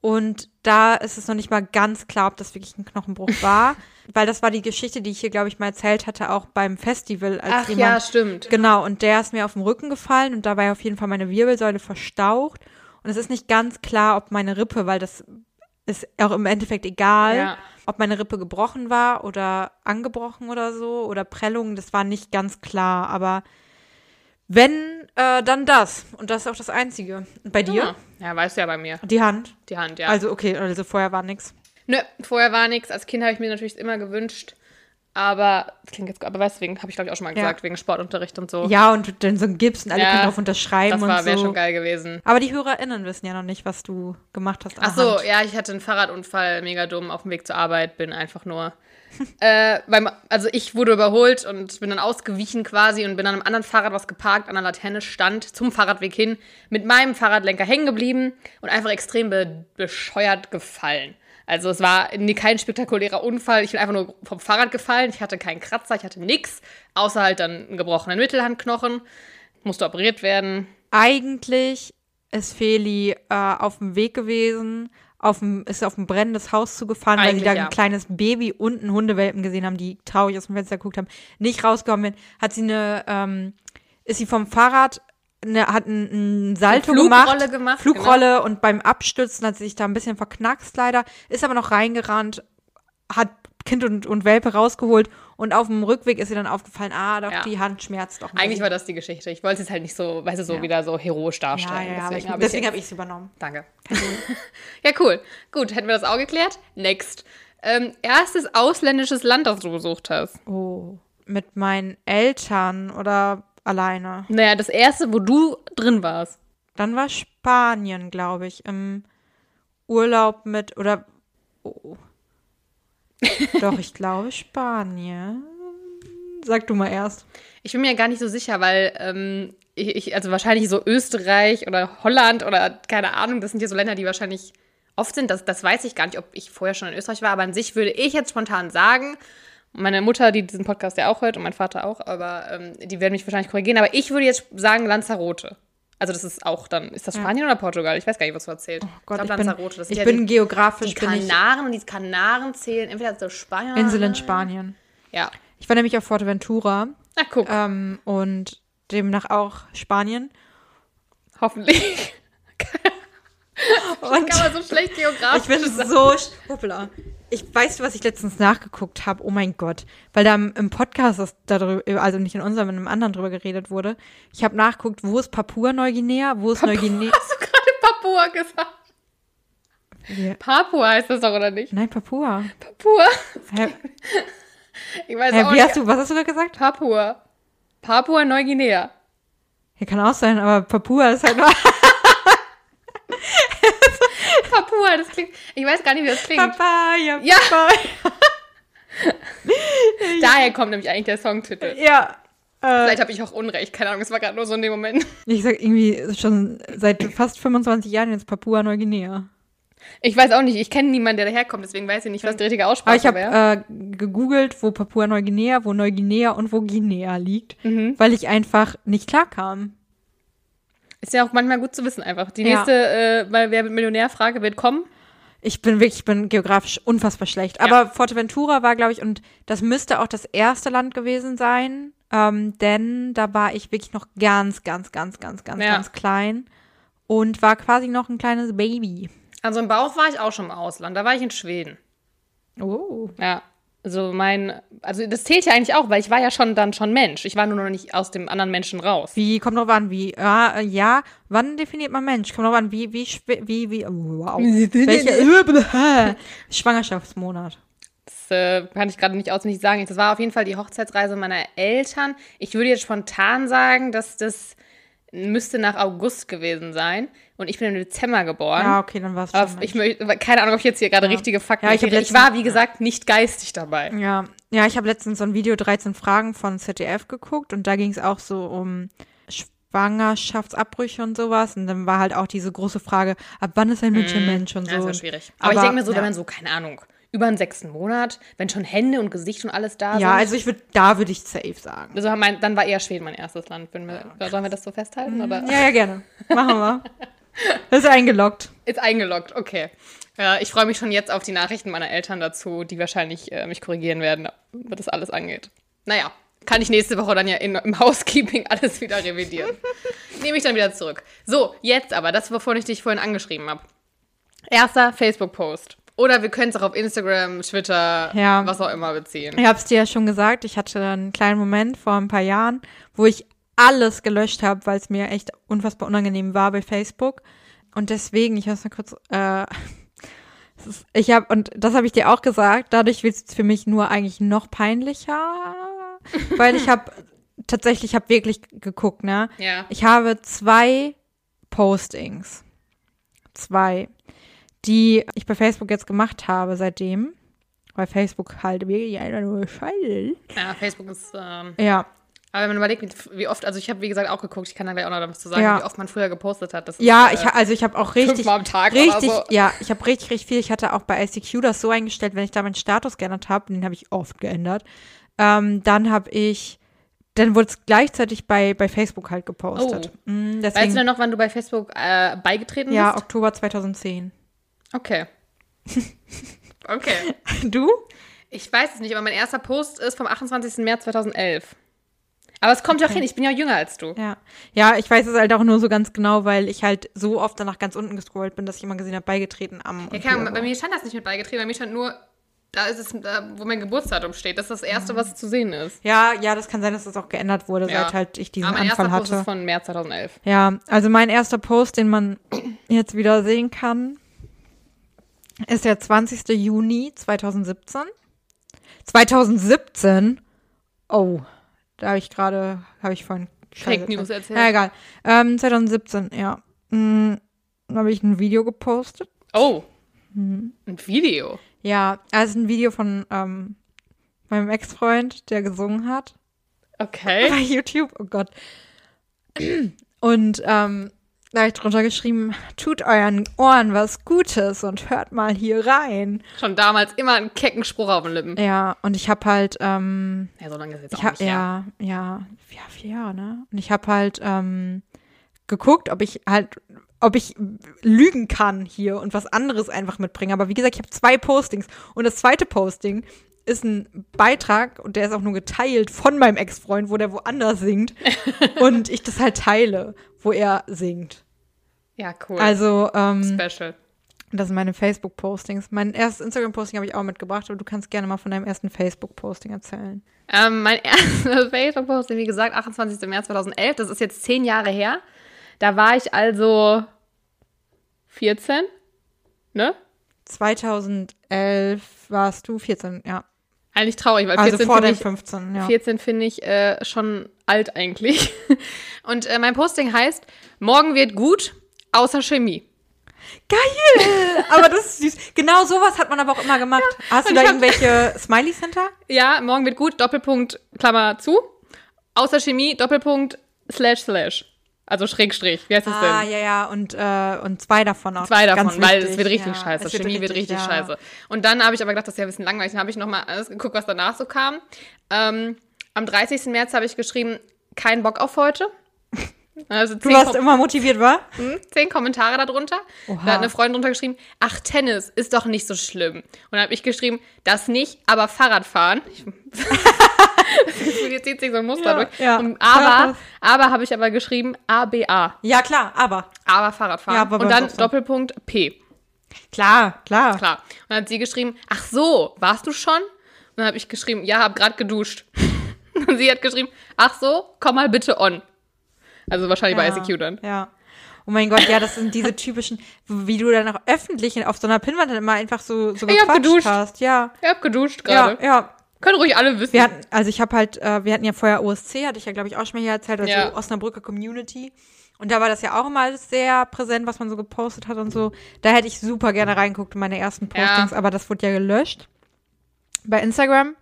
und da ist es noch nicht mal ganz klar, ob das wirklich ein Knochenbruch war, weil das war die Geschichte, die ich hier, glaube ich, mal erzählt hatte, auch beim Festival. Als Ach jemand, ja, stimmt. Genau, und der ist mir auf den Rücken gefallen und dabei auf jeden Fall meine Wirbelsäule verstaucht. Und es ist nicht ganz klar, ob meine Rippe, weil das ist auch im Endeffekt egal, Ja. ob meine Rippe gebrochen war oder angebrochen oder so oder Prellung, das war nicht ganz klar. Aber Wenn, äh, dann das. Und das ist auch das Einzige. Und bei dir? Ja, ja weißt du ja bei mir. Die Hand. Die Hand, ja. Also, okay, also vorher war nix. Nö, vorher war nichts. Als Kind habe ich mir natürlich immer gewünscht. Aber, das klingt jetzt, aber weißt du, wegen, habe ich glaube ich auch schon mal Ja. gesagt, wegen Sportunterricht und so. Ja, und dann so ein Gips und alle Ja, können drauf unterschreiben das war, und wäre so. schon geil gewesen. Aber die HörerInnen wissen ja noch nicht, was du gemacht hast. Ach so, Hand. ja, ich hatte einen Fahrradunfall, mega dumm, auf dem Weg zur Arbeit, bin einfach nur. äh, beim, also ich wurde überholt und bin dann ausgewichen quasi und bin an einem anderen Fahrrad, was geparkt an der Laterne stand, zum Fahrradweg hin, mit meinem Fahrradlenker hängen geblieben und einfach extrem be bescheuert gefallen. Also es war nie kein spektakulärer Unfall, ich bin einfach nur vom Fahrrad gefallen, ich hatte keinen Kratzer, ich hatte nix, außer halt dann einen gebrochenen Mittelhandknochen, musste operiert werden. Eigentlich ist Feli äh, auf dem Weg gewesen, auf dem, ist auf ein brennendes Haus zugefahren, weil sie Eigentlich da ja. ein kleines Baby und einen Hundewelpen gesehen haben, die traurig aus dem Fenster geguckt haben, nicht rausgekommen sind. Hat sie eine, ähm, ist sie vom Fahrrad, eine, hat ein, ein Salto Eine Flugrolle gemacht, gemacht, Flugrolle und beim Abstürzen hat sie sich da ein bisschen verknackst leider, ist aber noch reingerannt, hat Kind und, und Welpe rausgeholt und auf dem Rückweg ist ihr dann aufgefallen, ah, doch, Ja. die Hand schmerzt doch. ein Eigentlich war das die Geschichte. Ich wollte es halt nicht so, weißt du, so Ja. wieder so heroisch darstellen. ja, hab deswegen habe ich es übernommen. Danke. ja, cool. Gut, hätten wir das auch geklärt? Next. Ähm, erstes ausländisches Land, das du besucht hast. Oh, mit meinen Eltern oder alleine. Naja, das erste, wo du drin warst. Dann war Spanien, glaube ich, im Urlaub mit oder oh. Doch, ich glaube Spanien. Sag du mal erst. Ich bin mir gar nicht so sicher, weil ähm, ich, ich, also wahrscheinlich so Österreich oder Holland oder keine Ahnung, das sind ja so Länder, die wahrscheinlich oft sind. Das, das weiß ich gar nicht, ob ich vorher schon in Österreich war, aber an sich würde ich jetzt spontan sagen, meine Mutter, die diesen Podcast ja auch hört und mein Vater auch, aber ähm, die werden mich wahrscheinlich korrigieren, aber ich würde jetzt sagen Lanzarote. Also das ist auch dann, ist das Spanien oder Portugal? Ich weiß gar nicht, was du erzählt. Oh Gott, ich, glaub, bin, Lanzarote. Das ich ja bin die, geografisch die ich Kanaren und die Kanaren zählen entweder zu Spanien oder Insel in Spanien. Ja. Ich war nämlich auf Fuerteventura Na guck, ähm, und demnach auch Spanien. hoffentlich. Und Kann man so schlecht geografisch Ich bin so. Hoppla. Ich weiß, was ich letztens nachgeguckt habe. Oh mein Gott. Weil da im, Podcast, das darüber, also nicht in unserem, in einem anderen drüber geredet wurde. Ich habe nachgeguckt, wo ist Papua-Neuguinea, wo ist Neuguinea. Hast du gerade Papua gesagt? Ja. Papua heißt das doch, oder nicht? Nein, Papua. Papua? Ich weiß hä, auch wie nicht. hast du, was hast du gerade gesagt? Papua. Papua Neuguinea. Ja, kann auch sein, aber Papua ist halt nur. Papua, das klingt. Ich weiß gar nicht, wie das klingt. Papaya. Ja. Papaya. Daher kommt nämlich eigentlich der Songtitel. Ja. Äh, Vielleicht habe ich auch Unrecht, keine Ahnung, es war gerade nur so in dem Moment. ich sag irgendwie schon seit fast 25 Jahren jetzt Papua-Neuguinea. Ich weiß auch nicht, ich kenne niemanden, der daherkommt, deswegen weiß ich nicht, was die richtige Aussprache ich habe äh, gegoogelt, wo Papua-Neuguinea, wo Neuguinea und wo Guinea liegt, Mhm. weil ich einfach nicht klarkam. Ist ja auch manchmal gut zu wissen einfach. Die Ja. nächste, äh, weil wer wird Millionär-Frage wird kommen. Ich bin wirklich, ich bin geografisch unfassbar schlecht. Aber Forteventura war, glaube ich, und das müsste auch das erste Land gewesen sein, ähm, denn da war ich wirklich noch ganz, ganz, ganz, ganz, ganz, Ja. ganz klein und war quasi noch ein kleines Baby. Also im Bauch war ich auch schon im Ausland, da war ich in Schweden. Oh. Ja. Also mein, also das zählt ja eigentlich auch, weil ich war ja schon dann schon Mensch. Ich war nur noch nicht aus dem anderen Menschen raus. Wie, kommt drauf an, wie, ja, ja, wann definiert man Mensch? Kommt drauf an, wie, wie, wie, wie, oh, wow. Welcher Schwangerschaftsmonat. Das äh, kann ich gerade nicht auswendig sagen. Das war auf jeden Fall die Hochzeitsreise meiner Eltern. Ich würde jetzt spontan sagen, dass das müsste nach August gewesen sein. Und ich bin im Dezember geboren. Ja, okay, dann war es schon. ich möchte, keine Ahnung, ob ich jetzt hier gerade richtige Fakten Ja, ich hab erkläre. ich letztens- war, wie gesagt, nicht geistig dabei. Ja, ja, ich habe letztens so ein Video 13 Fragen von ZDF geguckt und da ging es auch so um Schwangerschaftsabbrüche und sowas und dann war halt auch diese große Frage, ab wann ist ein Mensch ein Mensch und so. Ja, das war schwierig. Aber, ich Aber, denke mir so, ja. wenn man so, keine Ahnung, über einen sechsten Monat, wenn schon Hände und Gesicht und alles da Ja, sind. also ich würde, da würde ich safe sagen. also mein, dann war eher Schweden mein erstes Land. Wir, Sollen wir das so festhalten? Oder? Ja, ja, gerne. Machen wir. Ist eingeloggt. Ist eingeloggt, okay. Ja, ich freue mich schon jetzt auf die Nachrichten meiner Eltern dazu, die wahrscheinlich äh, mich korrigieren werden, was das alles angeht. Naja, kann ich nächste Woche dann ja in, im Housekeeping alles wieder revidieren. Nehme ich dann wieder zurück. So, jetzt aber, das, wovon ich dich vorhin angeschrieben habe. Erster Facebook-Post. Oder wir können es auch auf Instagram, Twitter, Ja. was auch immer beziehen. Ich habe es dir ja schon gesagt, ich hatte einen kleinen Moment vor ein paar Jahren, wo ich alles gelöscht habe, weil es mir echt unfassbar unangenehm war bei Facebook. Und deswegen, ich muss mal kurz, äh, ist, ich habe, und das habe ich dir auch gesagt, dadurch wird es für mich nur eigentlich noch peinlicher, weil ich habe tatsächlich, ich habe wirklich geguckt, ne? Ja. Ich habe zwei Postings, zwei, die ich bei Facebook jetzt gemacht habe seitdem, weil Facebook halt wirklich einfach nur Scheiße. Ja, Facebook ist. Ähm, Ja, aber wenn man überlegt, wie- oft, also ich habe wie gesagt auch geguckt, ich kann da gleich auch noch was zu sagen, Ja. wie oft man früher gepostet hat. Das Ja, ist, ich, äh, ha- also ich habe auch richtig, fünfmal am Tag richtig, so. ja, ich habe richtig, richtig viel. Ich hatte auch bei ICQ das so eingestellt, wenn ich da meinen Status geändert habe, den habe ich oft geändert. Ähm, dann habe ich, dann wurde es gleichzeitig bei, bei Facebook halt gepostet. Mm, Weißt deswegen, du denn noch, wann du bei Facebook äh, beigetreten ja, bist? Oktober 2010. Okay. okay. Du? Ich weiß es nicht, aber mein erster Post ist vom 28. März 2011. Aber es kommt ja auch hin, ich bin ja jünger als du. Ja. Ja, ich weiß es halt auch nur so ganz genau, weil ich halt so oft danach ganz unten gescrollt bin, dass ich immer gesehen habe, beigetreten am. Ja, klar, bei mir stand das nicht mit beigetreten, bei mir stand nur, da ist es, da, wo mein Geburtsdatum steht. Das ist das Erste, was zu sehen ist. Ja, ja, das kann sein, dass das auch geändert wurde, Ja. seit halt ich diesen Aber mein Anfall erster Post hatte. ist von März 2011. Ja, also mein erster Post, den man jetzt wieder sehen kann, ist der 20. Juni 2017. 2017? Oh, da habe ich gerade, habe ich vorhin Scheiße Fake News erzählt. Ja, egal. Ähm, 2017, ja. Hm, da habe ich ein Video gepostet. Oh, Mhm. ein Video. Ja, also ein Video von ähm, meinem Ex-Freund, der gesungen hat. Okay. bei YouTube. Oh Gott. Und ähm, da habe ich drunter geschrieben, tut euren Ohren was Gutes und hört mal hier rein. Schon damals immer einen kecken Spruch auf den Lippen. Ja, und ich habe halt, ähm, Ja, so lange ist jetzt auch habe, nicht her. ja, ja, ja, vier Jahre, ne? Und ich habe halt ähm, geguckt, ob ich halt, ob ich lügen kann hier und was anderes einfach mitbringen. Aber wie gesagt, ich habe zwei Postings. Und das zweite Posting ist ein Beitrag und der ist auch nur geteilt von meinem Ex-Freund, wo der woanders singt. und ich das halt teile, wo er singt. Ja, cool. Also, ähm, Special. das sind meine Facebook-Postings. Mein erstes Instagram-Posting habe ich auch mitgebracht, aber du kannst gerne mal von deinem ersten Facebook-Posting erzählen. Ähm, mein erster Facebook-Post, wie gesagt, 28. März 2011, das ist jetzt zehn Jahre her. Da war ich also 14, ne? 2011 warst du 14, ja. Eigentlich traurig, weil Also 14 vor finde dem ich, 15, ja. 14 finde ich äh, schon alt eigentlich. Und äh, mein Posting heißt, morgen wird gut, außer Chemie. Geil! aber das ist süß. Genau sowas hat man aber auch immer gemacht. Hast du da irgendwelche Smileys hinter? Ja, morgen wird gut, Doppelpunkt, Klammer zu, außer Chemie, Doppelpunkt, slash, slash. Also Schrägstrich, wie heißt das Ah, denn? ja, ja. Und, äh, und zwei davon auch. Zwei davon, Ganz weil wichtig. es wird richtig ja, scheiße. es Chemie wird richtig ja. scheiße. Und dann habe ich aber gedacht, das ist ja ein bisschen langweilig. Dann habe ich nochmal alles geguckt, was danach so kam. Ähm, am 30. März habe ich geschrieben, kein Bock auf heute. Also Du warst Kom immer motiviert, wa? hm, zehn Kommentare darunter. Oha. Da hat eine Freundin drunter geschrieben, ach, Tennis ist doch nicht so schlimm. Und dann habe ich geschrieben, das nicht, aber Fahrradfahren. Jetzt zieht sich so ein Muster Ja, durch. ja. Und aber, aber habe ich aber geschrieben, ABA. Ja, klar, aber. Aber Fahrradfahren. Ja, aber Und dann. Doppelpunkt P. Klar, klar. Klar. Und dann hat sie geschrieben, ach so, warst du schon? Und dann habe ich geschrieben, ja, hab grad geduscht. Und sie hat geschrieben, ach so, komm mal bitte on. Also wahrscheinlich bei ja, ICQ dann. Ja. Oh mein Gott, ja, das sind diese typischen, wie du dann auch öffentlich auf so einer Pinnwand dann immer einfach so, so Ich hab geduscht. hast. Ja. Ich hab geduscht Ja, gerade. ja. Können ruhig alle wissen. Wir hatten, also ich habe halt, äh, wir hatten ja vorher OSC, hatte ich ja, glaube ich, auch schon mal hier erzählt, also Ja. Osnabrücker Community. Und da war das ja auch immer sehr präsent, was man so gepostet hat und so. Da hätte ich super gerne reingeguckt in meine ersten Postings, Ja. aber das wurde ja gelöscht. Bei Instagram,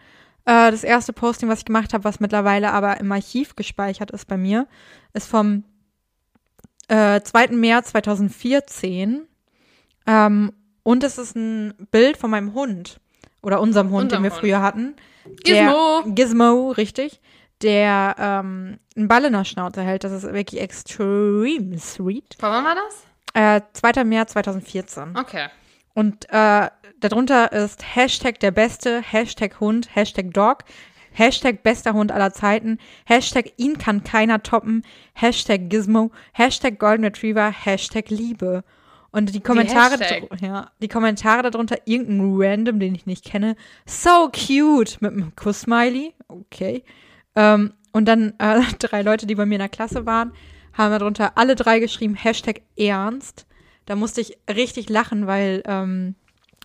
äh, das erste Posting, was ich gemacht habe, was mittlerweile aber im Archiv gespeichert ist bei mir, ist vom äh, 2. März 2014. Ähm, und es ist ein Bild von meinem Hund. Oder unserem Hund, Unserem den wir Hund. früher hatten. Gizmo. Der, Gizmo, richtig. Der ähm, einen Ball in der Schnauze hält. Das ist wirklich extrem sweet. Von wann war das? Äh, 2. März 2014. Okay. Und äh, darunter ist Hashtag der Beste, Hashtag Hund, Hashtag Dog, Hashtag bester Hund aller Zeiten, Hashtag ihn kann keiner toppen, Hashtag Gizmo, Hashtag Golden Retriever, Hashtag Liebe. Und die Kommentare, dr- ja, die Kommentare darunter, irgendein Random, den ich nicht kenne, so cute, mit einem Kuss-Smiley, okay. Ähm, Und dann äh, drei Leute, die bei mir in der Klasse waren, haben darunter alle drei geschrieben, Hashtag Ernst. Da musste ich richtig lachen, weil ähm,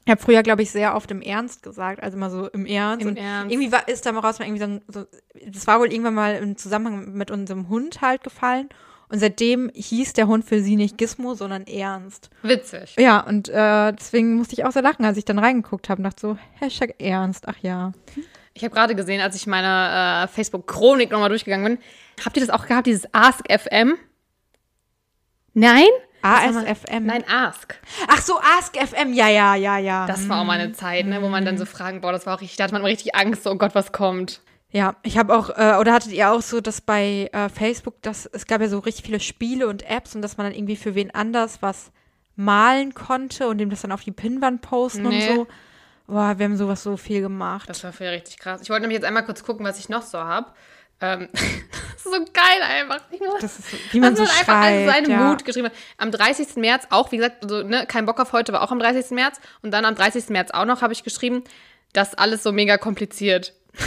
ich habe früher, glaube ich, sehr oft im Ernst gesagt, also mal so im Ernst. Im und Ernst. irgendwie war, ist da mal raus, mal irgendwie so, so, das war wohl irgendwann mal im Zusammenhang mit unserem Hund halt gefallen. Und seitdem hieß der Hund für sie nicht Gizmo, sondern Ernst. Witzig. Ja, und äh, deswegen musste ich auch sehr lachen, als ich dann reingeguckt habe und dachte so, Hashtag Ernst, ach ja. Ich habe gerade gesehen, als ich meine äh, Facebook-Chronik nochmal durchgegangen bin, habt ihr das auch gehabt, dieses Ask FM? Nein? ASFM. Nein, Ask. Ach so, Ask FM, ja, ja, ja, ja. Das war auch mal eine Zeit, ne, wo man dann so fragen, boah, das war auch richtig, da hatte man richtig Angst, oh Gott, was kommt. Ja, ich habe auch, äh, oder hattet ihr auch so, dass bei äh, Facebook, dass es gab ja so richtig viele Spiele und Apps und dass man dann irgendwie für wen anders was malen konnte und dem das dann auf die Pinnwand posten Nee. und so. Boah, wir haben sowas so viel gemacht. Das war für richtig krass. Ich wollte nämlich jetzt einmal kurz gucken, was ich noch so habe. Ähm, das ist so geil einfach. Muss, Das ist so, wie man so man einfach also schreibt. seine ja. Mut geschrieben hat. Am 30. März auch, wie gesagt, so, ne, kein Bock auf heute, war auch am 30. März. Und dann am 30. März auch noch habe ich geschrieben, das alles so mega kompliziert.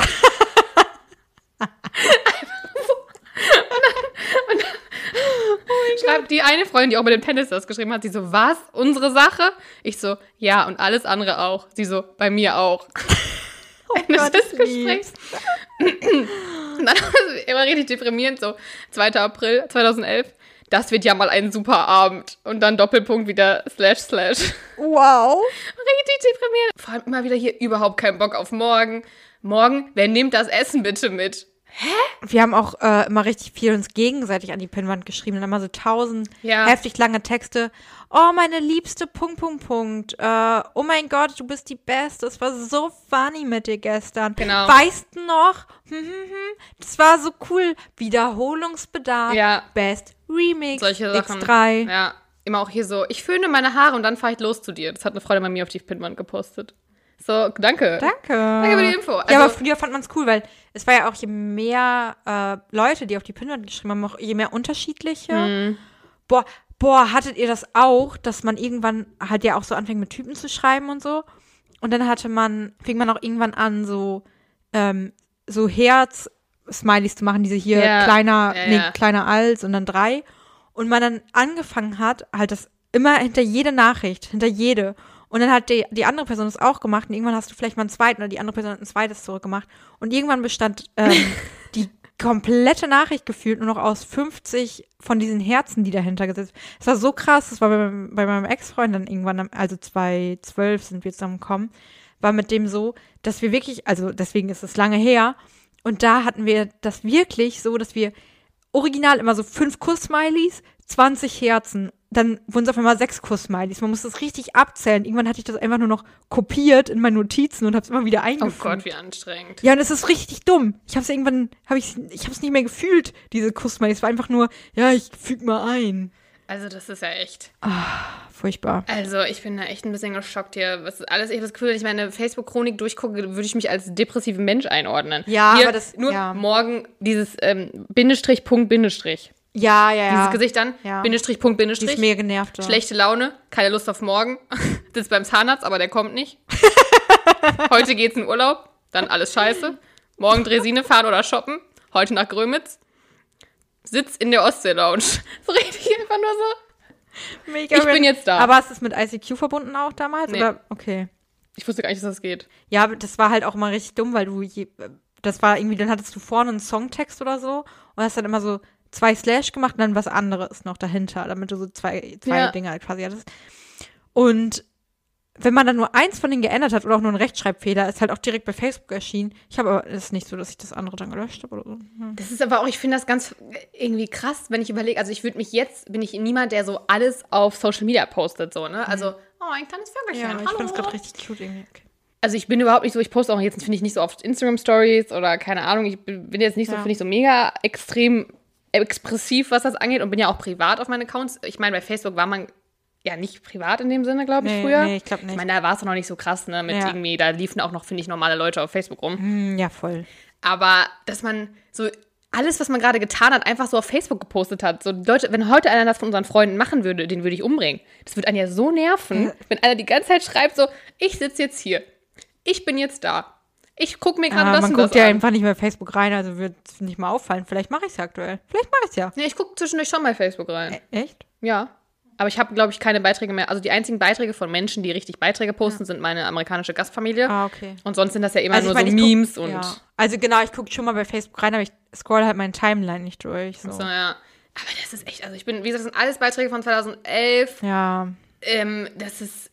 schreibt die eine Freundin, die auch mit den Tennis das geschrieben hat, sie so, was? Unsere Sache? Ich so, ja, und alles andere auch. Sie so, bei mir auch. Ende Oh Gott, des Gesprächs. Und dann immer richtig deprimierend, so 2. April 2011. Das wird ja mal ein super Abend. Und dann Doppelpunkt wieder slash slash. Wow. Richtig deprimierend. Vor allem immer wieder hier überhaupt keinen Bock auf morgen. Morgen, wer nimmt das Essen bitte mit? Wir haben auch äh, immer richtig viel uns gegenseitig an die Pinnwand geschrieben. Dann immer so tausend Ja. heftig lange Texte. Oh, meine liebste Punkt, Punkt, Punkt. Äh, oh mein Gott, du bist die Beste. Es war so funny mit dir gestern. Genau. Weißt du noch? Hm, hm, hm. Das war so cool. Wiederholungsbedarf. Ja. Best Remix. Solche Sachen. X3. Ja, immer auch hier so, ich föhne meine Haare und dann fahre ich los zu dir. Das hat eine Freundin bei mir auf die Pinnwand gepostet. So, danke. Danke. Danke für die Info. ja, Also- aber früher fand man es cool, weil es war ja auch je mehr äh, Leute, die auf die Pinnwand geschrieben haben, auch je mehr unterschiedliche. Mhm. Boah, boah, hattet ihr das auch, dass man irgendwann halt ja auch so anfängt mit Typen zu schreiben und so? Und dann hatte man, fing man auch irgendwann an, so, ähm, so Herz-Smileys zu machen, diese hier Ja, kleiner, ja, nee, ja. kleiner als und dann drei. Und man dann angefangen hat, halt das immer hinter jede Nachricht, hinter jede. Und dann hat die, die andere Person das auch gemacht und irgendwann hast du vielleicht mal einen zweiten oder die andere Person hat ein zweites zurückgemacht. Und irgendwann bestand ähm, die komplette Nachricht gefühlt nur noch aus 50 von diesen Herzen, die dahinter gesetzt. Es war so krass, das war bei, meinem- bei meinem Ex-Freund dann irgendwann, also 2012 sind wir zusammengekommen, war mit dem so, dass wir wirklich, also deswegen ist es lange her, und da hatten wir das wirklich so, dass wir original immer so fünf Kuss-Smileys, 20 Herzen. Dann wurden es auf einmal sechs Kuss-Smileys. Man muss das richtig abzählen. Irgendwann hatte ich das einfach nur noch kopiert in meinen Notizen und habe es immer wieder Oh eingefügt. Gott, wie anstrengend. Ja, und es ist richtig dumm. Ich habe es irgendwann, habe ich, ich habe es nicht mehr gefühlt, diese Kuss-Smileys. Es war einfach nur, ja, ich füg mal ein. Also, das ist ja echt. Furchtbar. Also, ich bin da echt ein bisschen geschockt hier. Was ist alles, ich habe das Gefühl, wenn ich meine Facebook-Chronik durchgucke, würde ich mich als depressiven Mensch einordnen. Ja, hier aber das- Nur ja. morgen dieses ähm, Bindestrich, Punkt, Bindestrich. Ja, ja, ja. Dieses Gesicht dann, Ja. Bindestrich, Punkt, Die ist Bindestrich. mega genervt. ja. Schlechte Laune, keine Lust auf morgen. Sitzt beim Zahnarzt, aber der kommt nicht. Heute geht's in Urlaub, dann alles scheiße. Morgen Dresine fahren oder shoppen. Heute nach Grömitz. Sitz in der Ostsee-Lounge. So richtig einfach nur so. Mega Ich bin jetzt da. Aber ist es mit ICQ verbunden auch damals? Nee. Oder? Okay. Ich wusste gar nicht, dass das geht. Ja, das war halt auch immer richtig dumm, weil du je, das war irgendwie, dann hattest du vorne einen Songtext oder so und hast dann immer so zwei Slash gemacht und dann was anderes noch dahinter, damit du so zwei, zwei Ja. Dinge halt quasi hattest. Und wenn man dann nur eins von denen geändert hat oder auch nur einen Rechtschreibfehler, ist halt auch direkt bei Facebook erschienen. Ich habe aber, es ist nicht so, dass ich das andere dann gelöscht habe oder so. Hm. Das ist aber auch, ich finde das ganz irgendwie krass, wenn ich überlege, also ich würde mich jetzt, bin ich niemand, der so alles auf Social Media postet, so, ne? Also, oh, ein kleines Vögelchen, Ja, ich finde es gerade richtig cute irgendwie. Okay. Also ich bin überhaupt nicht so, ich poste auch jetzt, finde ich, nicht so oft Instagram Stories oder keine Ahnung, ich bin jetzt nicht so, Ja. finde ich, so mega extrem expressiv, was das angeht und bin ja auch privat auf meinen Accounts. Ich meine, bei Facebook war man ja nicht privat in dem Sinne, glaube ich, Nee, früher. nee, ich glaub nicht. Ich meine, da war es noch nicht so krass, ne, mit Ja. irgendwie, da liefen auch noch, finde ich, normale Leute auf Facebook rum. Hm, ja, voll. Aber dass man so alles, was man gerade getan hat, einfach so auf Facebook gepostet hat. So Leute, wenn heute einer das von unseren Freunden machen würde, den würde ich umbringen. Das würde einen ja so nerven, wenn einer die ganze Zeit schreibt so, ich sitze jetzt hier. Ich bin jetzt da. Ich gucke mir gerade Ah, das man und das guckt ja an. einfach nicht mehr Facebook rein, also wird es nicht mal auffallen. Vielleicht mache ich es ja aktuell. Vielleicht mache ich es ja. Nee, ich gucke zwischendurch schon bei Facebook rein. E echt? Ja. Aber ich habe, glaube ich, keine Beiträge mehr. Also die einzigen Beiträge von Menschen, die richtig Beiträge posten, sind meine amerikanische Gastfamilie. Ah, okay. Und sonst sind das ja immer Also ich nur meine, so ich guck- Memes und Ja. Also genau, ich gucke schon mal bei Facebook rein, aber ich scroll halt meine Timeline nicht durch. So. so, ja. Aber das ist echt, also ich bin, wie gesagt, das sind alles Beiträge von 2011. Ja. Ähm, das ist,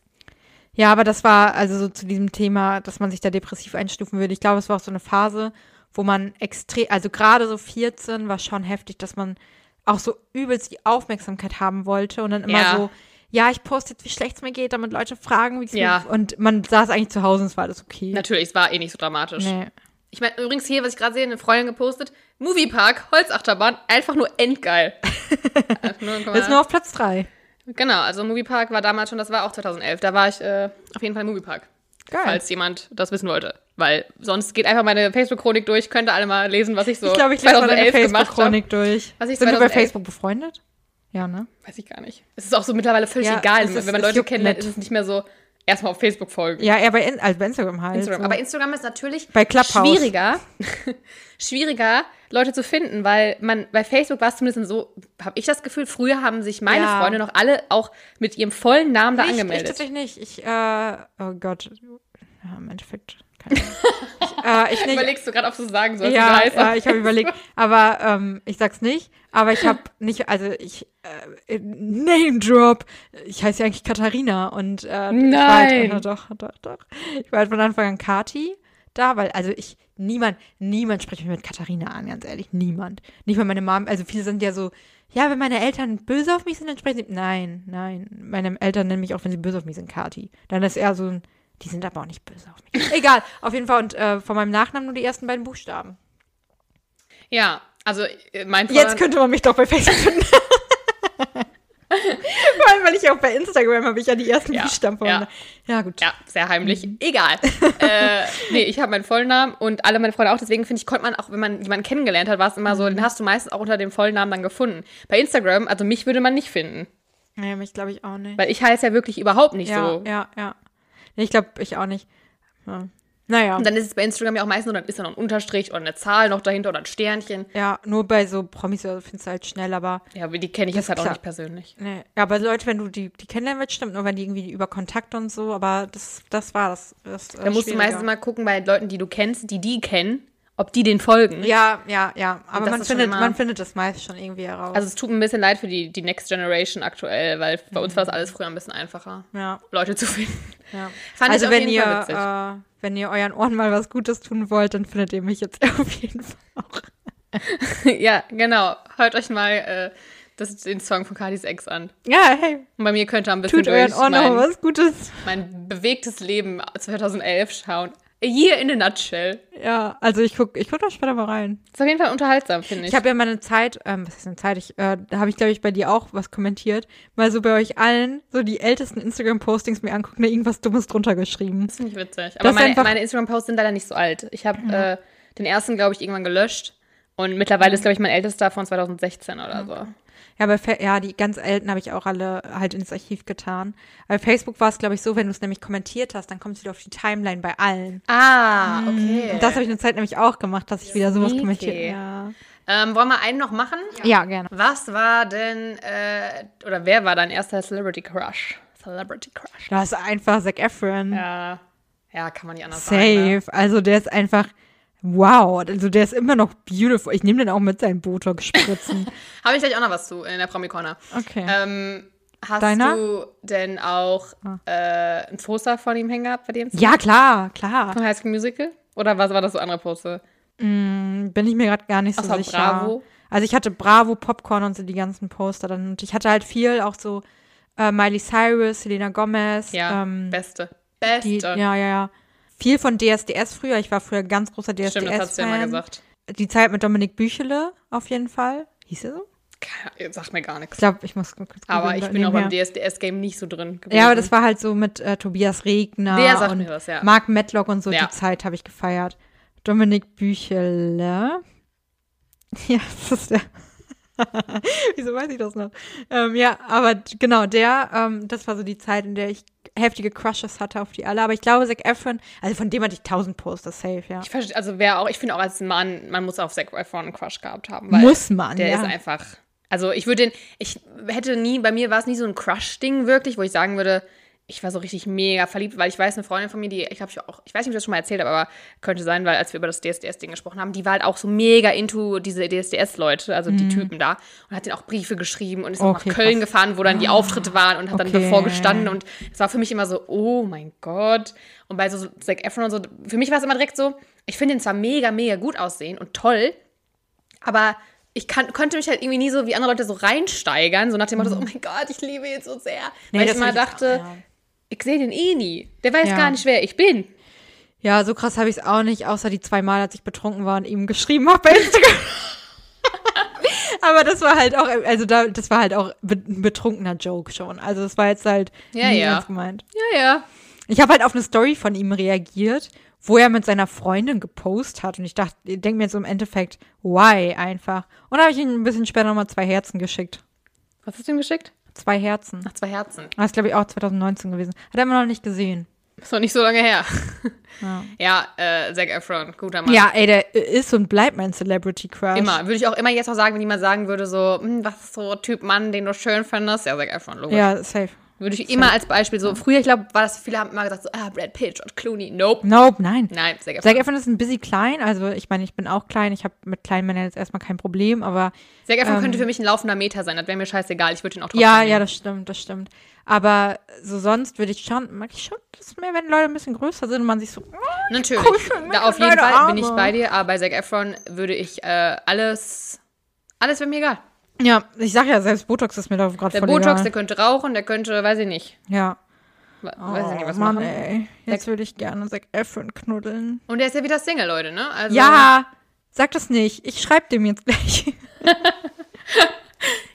Ja, aber das war also so zu diesem Thema, dass man sich da depressiv einstufen würde. Ich glaube, es war auch so eine Phase, wo man extrem, also gerade so 14 war schon heftig, dass man auch so übelst die Aufmerksamkeit haben wollte und dann immer Ja. so, ja, ich poste jetzt, wie schlecht es mir geht, damit Leute fragen, wie es Ja. mir Und man saß eigentlich zu Hause und es war alles okay. natürlich, es war eh nicht so dramatisch. Nee. Ich meine, übrigens hier, was ich gerade sehe, eine Freundin gepostet, Moviepark, Holzachterbahn, einfach nur endgeil. Ist nur auf Platz 3. genau, also Moviepark war damals schon, das war auch 2011, da war ich äh, auf jeden Fall im Moviepark. Geil. falls jemand das wissen wollte. Weil sonst geht einfach meine Facebook-Chronik durch, könnt ihr alle mal lesen, was ich so ich glaube, ich lese mal deine 2011 gemacht habe. Facebook-Chronik durch. Was ich Sind wir bei 2011 Facebook befreundet? Ja, ne? Weiß ich gar nicht. Es ist auch so mittlerweile völlig Ja, egal. ist- Wenn man Leute kennenlernt, ist es nicht mehr so, erstmal auf Facebook folgen. Ja, eher bei, In also bei Instagram halt. Instagram. So. Aber Instagram ist natürlich schwieriger, schwieriger, Leute zu finden, weil man bei Facebook war es zumindest so, habe ich das Gefühl, früher haben sich meine Ja. Freunde noch alle auch mit ihrem vollen Namen da ich, Ich angemeldet. tatsächlich nicht. Ich, äh, oh Gott. Ja, im Endeffekt. Keine äh, ich nicht. Überlegst du gerade, ob du es sagen sollst, ja, ja, ich habe überlegt, aber ähm, ich sag's nicht. Aber ich habe nicht, also ich äh, Name Drop. Ich heiße ja eigentlich Katharina und äh, ich war halt, Nein. doch, doch, doch. Ich war halt von Anfang an Kati da, weil also ich niemand, niemand spricht mich mit Katharina an, ganz ehrlich, niemand. Nicht mal meine Mom. Also viele sind ja so. Ja, wenn meine Eltern böse auf mich sind, dann sprechen sie. Nein, nein. Meine Eltern nennen mich auch, wenn sie böse auf mich sind, Kati. Dann ist eher so ein. Die sind aber auch nicht böse auf mich. Egal, auf jeden Fall. Und äh, von meinem Nachnamen nur die ersten beiden Buchstaben. Ja, also äh, mein Jetzt Vorname- könnte man mich doch bei Facebook finden. Vor allem, weil ich auch bei Instagram habe ich ja die ersten Ja, Buchstaben von ja. Ja, gut. Ja, sehr heimlich. Mhm. Egal. äh, nee, ich habe meinen Namen und alle meine Freunde auch. Deswegen finde ich, konnte man auch, wenn man jemanden kennengelernt hat, war es immer so, Mhm. den hast du meistens auch unter dem vollen Namen dann gefunden. Bei Instagram, also mich würde man nicht finden. Nee, mich glaube ich auch nicht. Weil ich heiße ja wirklich überhaupt nicht ja, so. ja, ja. Nee, ich glaube ich auch nicht. Ja. Naja. Und dann ist es bei Instagram ja auch meistens, nur, dann ist da noch ein Unterstrich oder eine Zahl noch dahinter oder ein Sternchen. Ja, nur bei so Promis oder so findest du halt schnell, aber Ja, aber die kenne ich jetzt halt auch klar. nicht persönlich. nee. Ja, aber Leute, wenn du die, die kennenlernen willst, stimmt nur, wenn die irgendwie über Kontakt und so, aber das, das war das. das äh, Da musst du meistens mal gucken bei Leuten, die du kennst, die die kennen, ob die den folgen. Ja, ja, ja. Aber man findet, immer- man findet das meist schon irgendwie heraus. Also es tut mir ein bisschen leid für die, die Next Generation aktuell, weil bei uns war das alles früher ein bisschen einfacher, ja. Leute zu finden. Ja. Fand also wenn ihr, äh, wenn ihr euren Ohren mal was Gutes tun wollt, dann findet ihr mich jetzt auf jeden Fall auch. ja, genau. Hört euch mal äh, das, den Song von Cardis Ex an. Ja, hey, Und bei mir könnt ihr ein bisschen tut euren durch Ohren mein, was Gutes. mein bewegtes Leben 2011 schauen. A year in a nutshell. Ja, also ich guck, ich guck da später mal rein. Ist auf jeden Fall unterhaltsam, finde ich. Ich habe ja mal eine Zeit, ähm, was ist eine Zeit? Ich, äh, da habe ich, glaube ich, bei dir auch was kommentiert. Mal so bei euch allen so die ältesten Instagram-Postings mir angucken, da irgendwas Dummes drunter geschrieben. das finde ich witzig. Das Aber ist meine, meine Instagram-Posts sind leider nicht so alt. Ich habe äh, den ersten, glaube ich, irgendwann gelöscht. Und mittlerweile ist, glaube ich, mein ältester von 2016 oder so. Ja, Fa ja, die ganz alten habe ich auch alle halt ins Archiv getan. Bei Facebook war es, glaube ich, so, wenn du es nämlich kommentiert hast, dann kommt es wieder auf die Timeline bei allen. Ah, okay. Und das habe ich eine Zeit nämlich auch gemacht, dass ich wieder sowas Sneaky. kommentiert. Ja. ähm, wollen wir einen noch machen? ja, gerne. Was war denn, äh, oder wer war dein erster Celebrity Crush? Celebrity Crush. Das ist einfach Zac Efron. Ja, ja kann man nicht anders sagen. Ne? Safe. Also der ist einfach wow. Also der ist immer noch beautiful. Ich nehme den auch mit seinen Botox-Spritzen. Habe ich gleich auch noch was zu in der Promi-Corner. Okay. Ähm, hast Deiner? du denn auch äh, ein Poster von ihm hängen gehabt bei Zimmer? ja, klar, klar. Von High School Musical? Oder was war das so andere Poster? Bin ich mir gerade gar nicht so Außer sicher. Bravo? Also ich hatte Bravo, Popcorn und so die ganzen Poster dann. Und ich hatte halt viel auch so äh, Miley Cyrus, Selena Gomez. Ja, ähm, beste. Beste. die, ja, ja, ja. Viel von DSDS früher. Ich war früher ganz großer Stimmt, das hast du ja mal DSDS-Fan. gesagt. die Zeit mit Dominik Büchele auf jeden Fall. Hieß er so? Keine- Sagt mir gar nichts. Ich glaube, ich muss kurz Aber ich bin auch beim. DSDS-Game nicht so drin gewesen. Ja, aber das war halt so mit äh, Tobias Regner Der sagt und mir was, ja. Mark Medlock und so. Ja. Die Zeit habe ich gefeiert. Dominik Büchele. Ja, das ist der. Wieso weiß ich das noch? Ähm, ja, aber genau, der, ähm, das war so die Zeit, in der ich heftige Crushes hatte auf die alle. Aber ich glaube, Zac Efron, also von dem hatte ich tausend Poster safe, ja. Ich verstehe, also wer auch, ich finde auch als Mann, man muss auf Zac Efron einen Crush gehabt haben. Muss man, Der ja. ist einfach, also ich würde den, ich hätte nie, bei mir war es nie so ein Crush-Ding wirklich, wo ich sagen würde, ich war so richtig mega verliebt, weil ich weiß, eine Freundin von mir, die, ich glaube, ich auch, ich weiß nicht, ob ich das schon mal erzählt habe, aber könnte sein, weil als wir über das DSDS-Ding gesprochen haben, die war halt auch so mega into diese DSDS-Leute, also die Typen da, und hat denen auch Briefe geschrieben und ist Mhm. Okay, nach Köln krass. gefahren, wo dann die Auftritte waren und hat dann Okay. davor gestanden und es war für mich immer so, oh mein Gott. Und bei so Zac Efron und so, für mich war es immer direkt so, ich finde ihn zwar mega, mega gut aussehen und toll, aber ich kann, konnte mich halt irgendwie nie so wie andere Leute so reinsteigern, so nach dem Motto, so, oh mein Gott, ich liebe ihn so sehr. Mhm. Nee, Weil ich immer ich auch, dachte, ja. Ich sehe den eh nie. Der weiß Ja. gar nicht, wer ich bin. Ja, so krass habe ich es auch nicht, außer die zwei Mal, als ich betrunken war und ihm geschrieben habe bei Instagram. Aber das war halt auch, also da, das war halt auch ein betrunkener Joke schon. Also das war jetzt halt Ja, nie ja. gemeint. Ja, ja. Ich habe halt auf eine Story von ihm reagiert, wo er mit seiner Freundin gepostet hat. Und ich dachte, ich denke mir jetzt im Endeffekt, why einfach. Und da habe ich ihm ein bisschen später nochmal zwei Herzen geschickt. Was hast du ihm geschickt? Zwei Herzen. Ach, zwei Herzen. Das ist, glaube ich, auch 2019 gewesen. Hat er immer noch nicht gesehen. Ist noch nicht so lange her. Ja. Ja, äh, Zac Efron, guter Mann. Ja, ey, der ist und bleibt mein Celebrity Crush. Immer. Würde ich auch immer jetzt auch sagen, wenn jemand sagen würde, so, hm, was ist so Typ Mann, den du schön findest? Ja, Zac Efron, logisch. Ja, safe. Würde ich immer als Beispiel so, früher, ich glaube, war das, viele haben immer gesagt, so, ah, Brad Pitt und Clooney. Nope. Nope, nein. Nein, Zac Efron. Zac Efron ist ein bisschen klein, also ich meine, ich bin auch klein, ich habe mit kleinen Männern jetzt erstmal kein Problem, aber Zac Efron ähm, könnte für mich ein laufender Meter sein, das wäre mir scheißegal, ich würde ihn auch trotzdem ja, nehmen. ja, das stimmt, das stimmt. Aber so sonst würde ich schon, mag ich schon das mehr, wenn Leute ein bisschen größer sind und man sich so, oh, Natürlich. Da auf den jeden Fall bin ich Arme. bei dir, aber bei Zac Efron würde ich äh, alles, alles wäre mir egal. Ja, ich sag ja, selbst Botox ist mir da gerade Der voll Botox, egal. der könnte rauchen, der könnte, weiß ich nicht, ja. wa- weiß ich nicht, was oh, Mann, machen. ey, jetzt würde ich gerne Zac Efron knuddeln. Und der ist ja wieder Single, Leute, ne? Also, Ja, sag das nicht, ich schreib dem jetzt gleich.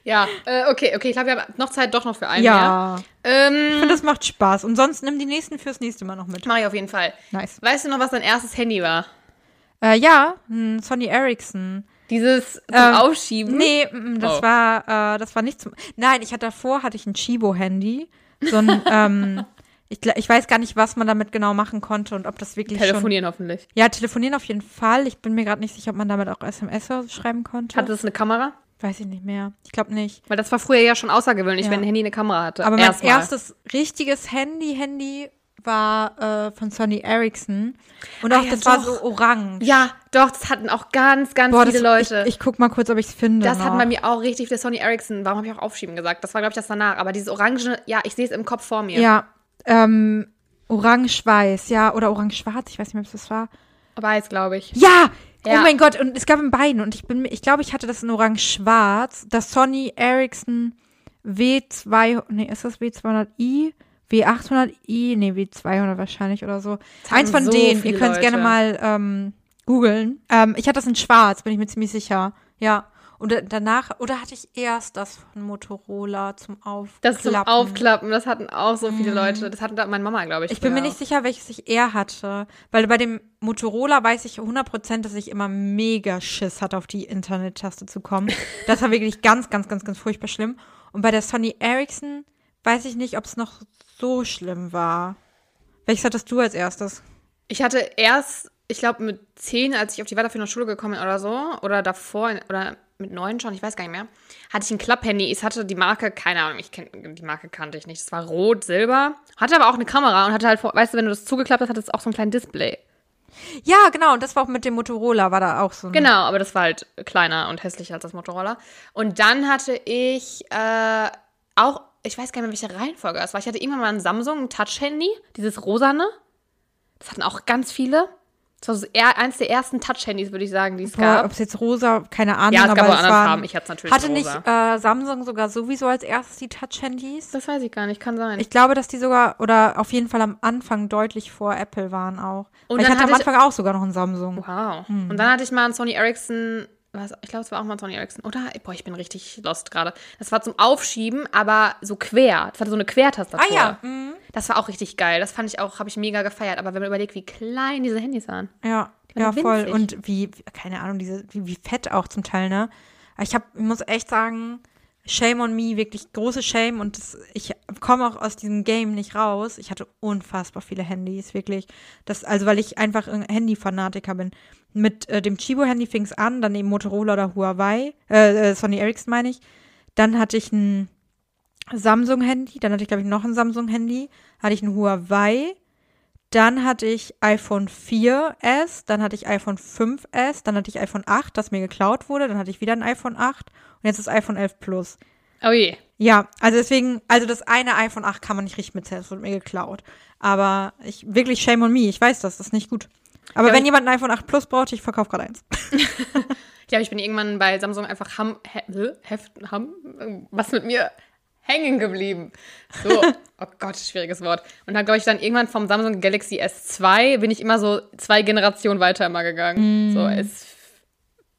Ja, äh, okay, okay, ich glaube, wir haben noch Zeit doch noch für einen ja. Ähm, ich finde, das macht Spaß. Und sonst nimm die nächsten fürs nächste Mal noch mit. Mach ich auf jeden Fall. Nice. Weißt du noch, was dein erstes Handy war? Äh, ja, ein Sony Ericsson. Dieses zum Ähm, Aufschieben? Nee, mm, das Oh. war, äh, das war nicht zum. Nein, ich hatte davor hatte ich ein Chibo-Handy. So ein, ähm, ich, ich weiß gar nicht, was man damit genau machen konnte und ob das wirklich schon. Telefonieren hoffentlich. Ja, telefonieren auf jeden Fall. Ich bin mir gerade nicht sicher, ob man damit auch SMS schreiben konnte. Hatte es eine Kamera? weiß ich nicht mehr. Ich glaube nicht. Weil das war früher ja schon außergewöhnlich, Ja. wenn ein Handy eine Kamera hatte. Aber mein Erstmal. erstes richtiges Handy-Handy war äh, von Sony Ericsson. Und auch Ah ja, das war doch. so orange. Ja, doch, das hatten auch ganz, ganz Boah, viele das, Leute. Ich, ich guck mal kurz, ob ich es finde. das noch. hatten bei mir auch richtig der Sony Ericsson. Warum habe ich auch aufschieben gesagt? Das war, glaube ich, das danach. Aber dieses Orange, ja, ich sehe es im Kopf vor mir. Ja, ähm, orange-weiß, ja, oder orange-schwarz, ich weiß nicht mehr, was das war. Weiß, glaube ich. Ja! Ja. Oh mein Gott, und es gab in beiden und ich bin, ich glaube, ich hatte das in orange-schwarz, das Sony Ericsson W2, nee, ist das W200i? W800i? Nee, W200 wahrscheinlich oder so. Eins von so denen, ihr könnt es gerne mal ähm, googeln. Ähm, ich hatte das in schwarz, bin ich mir ziemlich sicher. Ja. Und da- danach, oder hatte ich erst das von Motorola zum Aufklappen? Das zum Aufklappen, das hatten auch so viele Leute. Das hatte da meine Mama, glaube ich. Mhm. Ich bin mir früher nicht sicher, welches ich eher hatte. Weil bei dem Motorola weiß ich 100%, dass ich immer mega Schiss hatte, auf die Internet-Taste zu kommen. Das war wirklich ganz, ganz, ganz, ganz furchtbar schlimm. Und bei der Sony Ericsson weiß ich nicht, ob es noch so schlimm war. Welches hattest du als erstes? Ich hatte erst, ich glaube, mit zehn, als ich auf die weiterführende Schule gekommen bin oder so, oder davor, oder mit neun schon, ich weiß gar nicht mehr, hatte ich ein Klapp-Handy. Es hatte die Marke, keine Ahnung, ich kenn, die Marke kannte ich nicht. Es war rot, silber, hatte aber auch eine Kamera und hatte halt, weißt du, wenn du das zugeklappt hast, hatte es auch so ein kleines Display. Ja, genau. Und das war auch mit dem Motorola, war da auch so ein. Genau, aber das war halt kleiner und hässlicher als das Motorola. Und dann hatte ich äh, auch, ich weiß gar nicht mehr, welche Reihenfolge das war. Ich hatte irgendwann mal ein Samsung, ein Touch-Handy, dieses rosane. Das hatten auch ganz viele. Das war so eins der ersten Touch-Handys, würde ich sagen, die es Boah, gab. ob es jetzt rosa, keine Ahnung. Ja, es gab aber auch andere Farben. Ich hatte es natürlich Hatte nicht äh, Samsung sogar sowieso als erstes die Touch-Handys? Das weiß ich gar nicht, kann sein. Ich glaube, dass die sogar, oder auf jeden Fall am Anfang deutlich vor Apple waren auch. Und Weil ich hatte am hatte ich- Anfang auch sogar noch einen Samsung. wow. Hm. Und dann hatte ich mal einen Sony Ericsson, was, ich glaube, es war auch mal Sony Ericsson. Oder? Boah, ich bin richtig lost gerade. Das war zum Aufschieben, aber so quer. Das hatte so eine Quertastatur. Ah ja, mhm. Das war auch richtig geil. Das fand ich auch, habe ich mega gefeiert. Aber wenn man überlegt, wie klein diese Handys waren. Ja, waren ja, voll. Und wie, keine Ahnung, diese, wie, wie fett auch zum Teil, ne? Ich hab, ich muss echt sagen, Shame on me, wirklich große Shame und das, ich komme auch aus diesem Game nicht raus. Ich hatte unfassbar viele Handys, wirklich. Das, also weil ich einfach ein Handy-Fanatiker bin. Mit äh, dem Chibo-Handy fing es an, dann eben Motorola oder Huawei, äh, äh, Sony Ericsson meine ich. Dann hatte ich ein Samsung-Handy, dann hatte ich, glaube ich, noch ein Samsung-Handy, hatte ich ein Huawei, dann hatte ich iPhone 4S, dann hatte ich iPhone 5S, dann hatte ich iPhone 8, das mir geklaut wurde, dann hatte ich wieder ein iPhone 8 und jetzt ist iPhone 11 Plus. Oh je. Ja, also deswegen, also das eine iPhone 8 kann man nicht richtig mitzählen, das wurde mir geklaut. Aber ich, wirklich shame on me, ich weiß das, das ist nicht gut. Aber Ja, wenn jemand ein iPhone 8 Plus braucht, ich verkaufe gerade eins. Ich glaube, ich bin irgendwann bei Samsung einfach ham, he, heft, ham, was mit mir hängen geblieben. So, oh Gott, schwieriges Wort. Und dann glaube ich dann irgendwann vom Samsung Galaxy S2 bin ich immer so zwei Generationen weiter immer gegangen. So S,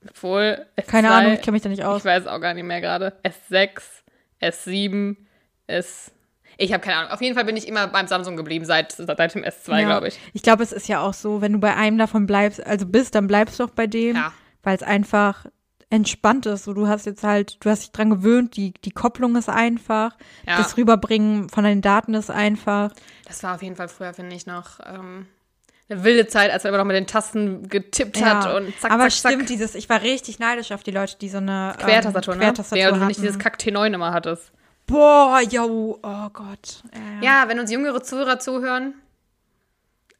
obwohl S2, Mm. Keine Ahnung, ich kenne mich da nicht aus. ich weiß auch gar nicht mehr gerade. S6, S7, S. Ich habe keine Ahnung. Auf jeden Fall bin ich immer beim Samsung geblieben seit, seit dem S2, glaube ich. Ich glaube, es ist ja auch so, wenn du bei einem davon bleibst, also bist, dann bleibst du auch bei dem, Ja. weil es einfach entspannt ist. So, du hast jetzt halt, du hast dich dran gewöhnt, die, die Kopplung ist einfach, Ja. das Rüberbringen von deinen Daten ist einfach. Das war auf jeden Fall früher, finde ich, noch ähm, eine wilde Zeit, als man immer noch mit den Tasten getippt Ja. hat und zack, Aber zack, stimmt, zack. dieses, ich war richtig neidisch auf die Leute, die so eine ähm, Quertastatur, ne? Quertastatur ja, hatten. nicht dieses Kack T9 immer hattest. Boah, yo, oh Gott. Ja, ja. Wenn uns jüngere Zuhörer zuhören,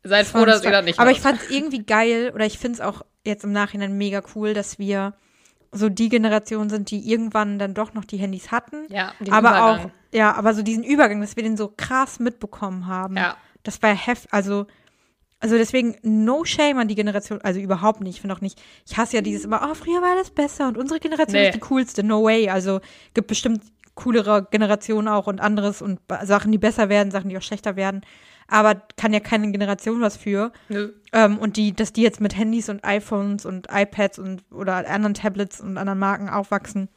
seid froh, dass ihr das nicht Aber macht. ich fand es irgendwie geil oder ich finde es auch jetzt im Nachhinein mega cool, dass wir so die Generation sind, die irgendwann dann doch noch die Handys hatten. Ja, aber Übergang. auch, ja, aber so diesen Übergang, dass wir den so krass mitbekommen haben. Ja. Das war heft, also, also deswegen no shame an die Generation, also überhaupt nicht. Ich finde auch nicht, ich hasse ja dieses immer, oh, früher war das besser und unsere Generation Nee. ist die coolste. No way. Also gibt bestimmt coolere Generationen auch und anderes und Sachen, die besser werden, Sachen, die auch schlechter werden. Aber kann ja keine Generation was für. Nö. Ähm, und die, dass die jetzt mit Handys und iPhones und iPads und oder anderen Tablets und anderen Marken aufwachsen,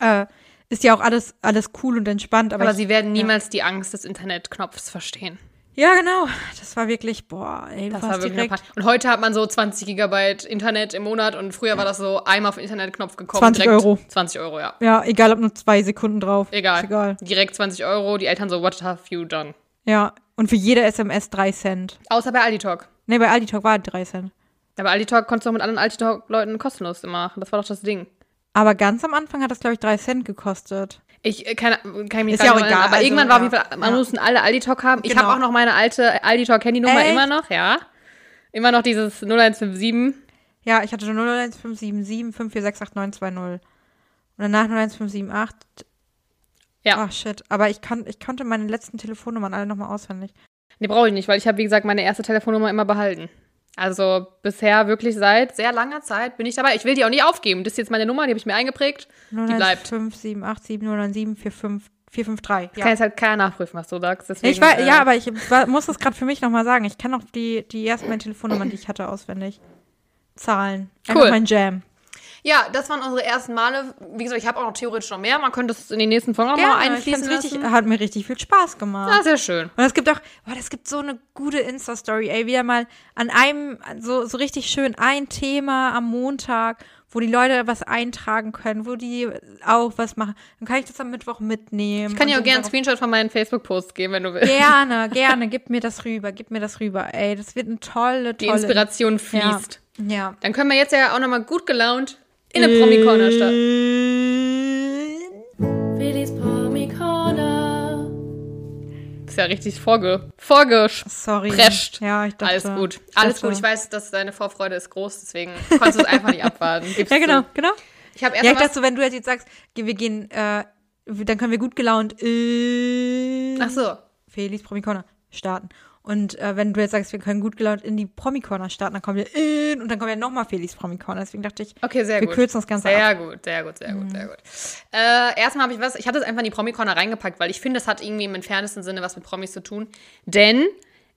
äh, ist ja auch alles, alles cool und entspannt. Aber, Aber ich, sie werden niemals die Angst des Internetknopfs verstehen. ja, genau. Das war wirklich, boah, ey, Das war wirklich direkt Und heute hat man so 20 Gigabyte Internet im Monat und früher war das so einmal auf den Internetknopf gekommen. 20 direkt Euro. 20 Euro, ja. Ja, egal ob nur zwei Sekunden drauf. Egal. Ist egal. Direkt 20 Euro. Die Eltern so, what have you done? Ja. Und für jede SMS drei Cent. Außer bei Aldi Talk. Nee, bei Aldi Talk war drei Cent. Aber Aldi Talk konntest du auch mit anderen Aldi Talk-Leuten kostenlos machen. Das war doch das Ding. Aber ganz am Anfang hat das, glaube ich, drei Cent gekostet. Ich äh, kann, kann ich mich Ist ja nicht auch erinnern, egal, aber also, irgendwann war auf ja. jeden Fall, man Ja. mussten alle Aldi Talk haben. Ich Genau. habe auch noch meine alte Aldi Talk Handynummer Echt? immer noch, ja. Immer noch dieses 0157. Ja, ich hatte 01577 5468920. Und danach 01578. Ja. Ach shit. Aber ich, kann, ich konnte meine letzten Telefonnummern alle nochmal auswendig. Nee, brauche ich nicht, weil ich habe, wie gesagt, meine erste Telefonnummer immer behalten. Also bisher wirklich seit sehr langer Zeit bin ich dabei. Ich will die auch nicht aufgeben. Das ist jetzt meine Nummer, die habe ich mir eingeprägt. Die bleibt. 015787097 453. Kann jetzt halt keiner nachprüfen, was du sagst. Deswegen, Ich war, äh, ja, aber ich war, muss das gerade für mich nochmal sagen. Ich kann auch die, die ersten beiden Telefonnummern, die ich hatte, auswendig. Zahlen. Einfach Cool. mein Jam. Ja, das waren unsere ersten Male. Wie gesagt, ich habe auch noch theoretisch noch mehr. Man könnte es in den nächsten Folgen auch mal einfließen richtig, lassen. hat mir richtig viel Spaß gemacht. Ah, sehr schön. Und es gibt auch, boah, das gibt so eine gute Insta-Story, ey, wieder mal an einem, so, so richtig schön ein Thema am Montag, wo die Leute was eintragen können, wo die auch was machen. Dann kann ich das am Mittwoch mitnehmen. Ich kann dir auch gerne einen Screenshot von meinen Facebook-Posts geben, wenn du willst. Gerne, gerne, gib mir das rüber, gib mir das rüber, ey, das wird eine tolle, Die tolle. Inspiration ja. fließt. Ja. Dann können wir jetzt ja auch nochmal gut gelaunt in eine Promi-Corner starten. Willis Promi Corner. Ist ja richtig vorge vorgesch Sorry. Prescht. Ja, ich dachte. Alles gut. Alles dachte- gut. Ich weiß, dass deine Vorfreude ist groß, deswegen konntest du es einfach nicht abwarten. Gibst Ja, genau, du. genau. Ich habe erst Ja, ich dachte, wenn du jetzt sagst, wir gehen, äh, dann können wir gut gelaunt äh, Ach so. Felix Promi-Corner starten. Und äh, wenn du jetzt sagst, wir können gut gelaunt in die Promi-Corner starten, dann kommen wir in und dann kommen wir nochmal Felix Promi-Corner. Deswegen dachte ich, Okay, sehr wir gut. kürzen das Ganze sehr ab. gut, sehr gut, sehr gut, sehr gut. Äh, erstmal habe ich was, ich hatte es einfach in die Promi-Corner reingepackt, weil ich finde, das hat irgendwie im entferntesten Sinne was mit Promis zu tun. Denn,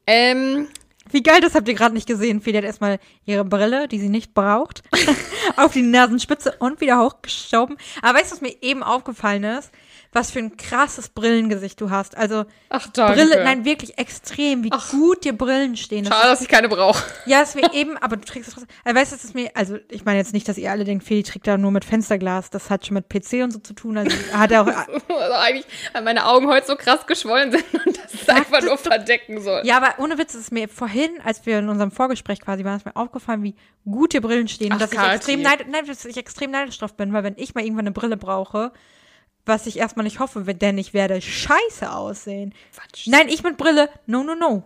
ähm, Wie geil, das habt ihr gerade nicht gesehen. Feli hat erstmal ihre Brille, die sie nicht braucht, auf die Nasenspitze und wieder hochgeschoben. Aber weißt du, was mir eben aufgefallen ist? Was für ein krasses Brillengesicht du hast. Also Ach, danke. Brille, nein, wirklich extrem, wie gut dir Brillen stehen. Das Schade, dass ich keine brauche. Ja, es mir eben, aber du trägst es trotzdem. Also, weißt du, es ist mir, also ich meine jetzt nicht, dass ihr alle denkt, Feli trägt da nur mit Fensterglas. Das hat schon mit PC und so zu tun. Also hat er auch. Also eigentlich, weil meine Augen heute so krass geschwollen sind und das es einfach nur verdecken soll. ja, aber ohne Witz ist es mir vorhin, als wir in unserem Vorgespräch quasi waren, ist mir aufgefallen, wie gut dir Brillen stehen. Ach, und dass ich extrem neid, nein, dass ich extrem neidisch drauf bin, weil wenn ich mal irgendwann eine Brille brauche, was ich erstmal nicht hoffe, denn ich werde scheiße aussehen. Quatsch. Nein, ich mit Brille, no, no, no.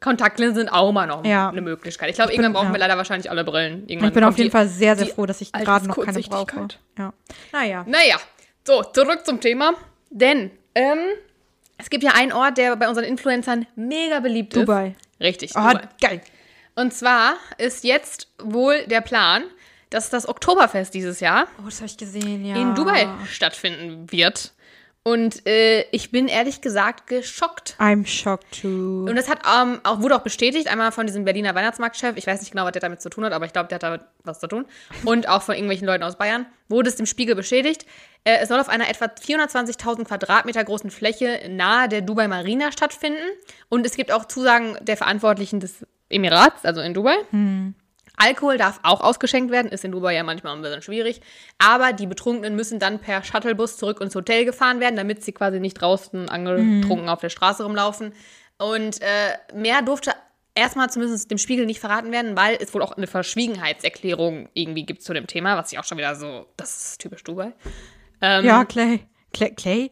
Kontaktlinsen sind auch mal noch Ja. eine Möglichkeit. Ich glaube, irgendwann brauchen ja. wir leider wahrscheinlich alle Brillen. Irgendwann Ich bin auf jeden Fall sehr, sehr froh, dass ich gerade noch keine brauche. Ja. Naja. Naja, so, zurück zum Thema. Denn ähm, es gibt ja einen Ort, der bei unseren Influencern mega beliebt Dubai. ist. Richtig, Oh, Dubai. geil. Und zwar ist jetzt wohl der Plan, dass das Oktoberfest dieses Jahr Oh, das ich gesehen, ja. in Dubai stattfinden wird. Und äh, ich bin ehrlich gesagt geschockt. I'm shocked too. Und das hat ähm, auch, wurde auch bestätigt, einmal von diesem Berliner Weihnachtsmarktchef, ich weiß nicht genau, was der damit zu tun hat, aber ich glaube, der hat damit was zu tun. Und auch von irgendwelchen Leuten aus Bayern wurde es dem Spiegel bestätigt. Äh, es soll auf einer etwa 420.000 Quadratmeter großen Fläche nahe der Dubai Marina stattfinden. Und es gibt auch Zusagen der Verantwortlichen des Emirats, also in Dubai. Alkohol darf auch ausgeschenkt werden, ist in Dubai ja manchmal ein bisschen schwierig. Aber die Betrunkenen müssen dann per Shuttlebus zurück ins Hotel gefahren werden, damit sie quasi nicht draußen angetrunken auf der Straße rumlaufen. Und äh, mehr durfte erstmal zumindest dem Spiegel nicht verraten werden, weil es wohl auch eine Verschwiegenheitserklärung irgendwie gibt zu dem Thema, was ich auch schon wieder so, das ist typisch Dubai. Ähm, ja, Clay. Clay? Clay?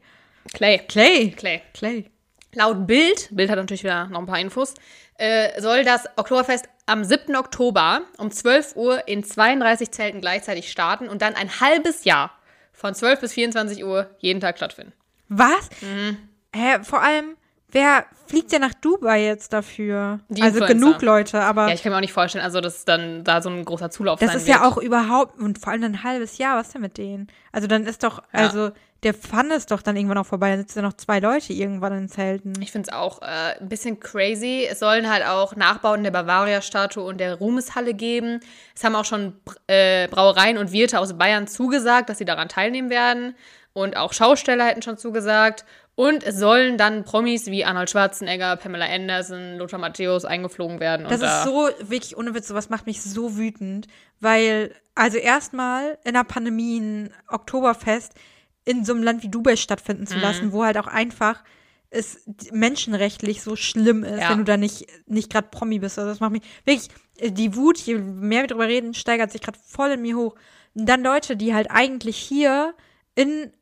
Clay. Clay. Clay. Clay. Laut Bild, Bild hat natürlich wieder noch ein paar Infos, äh, soll das Oktoberfest am 7. Oktober um 12 Uhr in 32 Zelten gleichzeitig starten und dann ein halbes Jahr von 12 bis 24 Uhr jeden Tag stattfinden. Was? Mhm. Hä, vor allem, wer fliegt denn nach Dubai jetzt dafür? Die also Influencer. genug Leute, aber Ja, ich kann mir auch nicht vorstellen, also dass dann da so ein großer Zulauf das sein ist wird. ja auch überhaupt, und vor allem ein halbes Jahr, was denn mit denen? Also dann ist doch, also der Fun ist doch dann irgendwann auch vorbei, dann sitzen ja noch zwei Leute irgendwann in Zelten. Ich finde es auch äh, ein bisschen crazy. Es sollen halt auch Nachbauten der Bavaria-Statue und der Ruhmeshalle geben. Es haben auch schon äh, Brauereien und Wirte aus Bayern zugesagt, dass sie daran teilnehmen werden. Und auch Schausteller hätten schon zugesagt. Und es sollen dann Promis wie Arnold Schwarzenegger, Pamela Anderson, Lothar Matthäus eingeflogen werden. Das ist so, wirklich ohne Witz, sowas macht mich so wütend, weil, also erstmal in der Pandemie ein Oktoberfest in so einem Land wie Dubai stattfinden Mhm. zu lassen, wo halt auch einfach es menschenrechtlich so schlimm ist, Ja. wenn du da nicht, nicht gerade Promi bist. Also das macht mich wirklich, äh, die Wut, je mehr wir drüber reden, steigert sich gerade voll in mir hoch. Und dann Leute, die halt eigentlich hier in,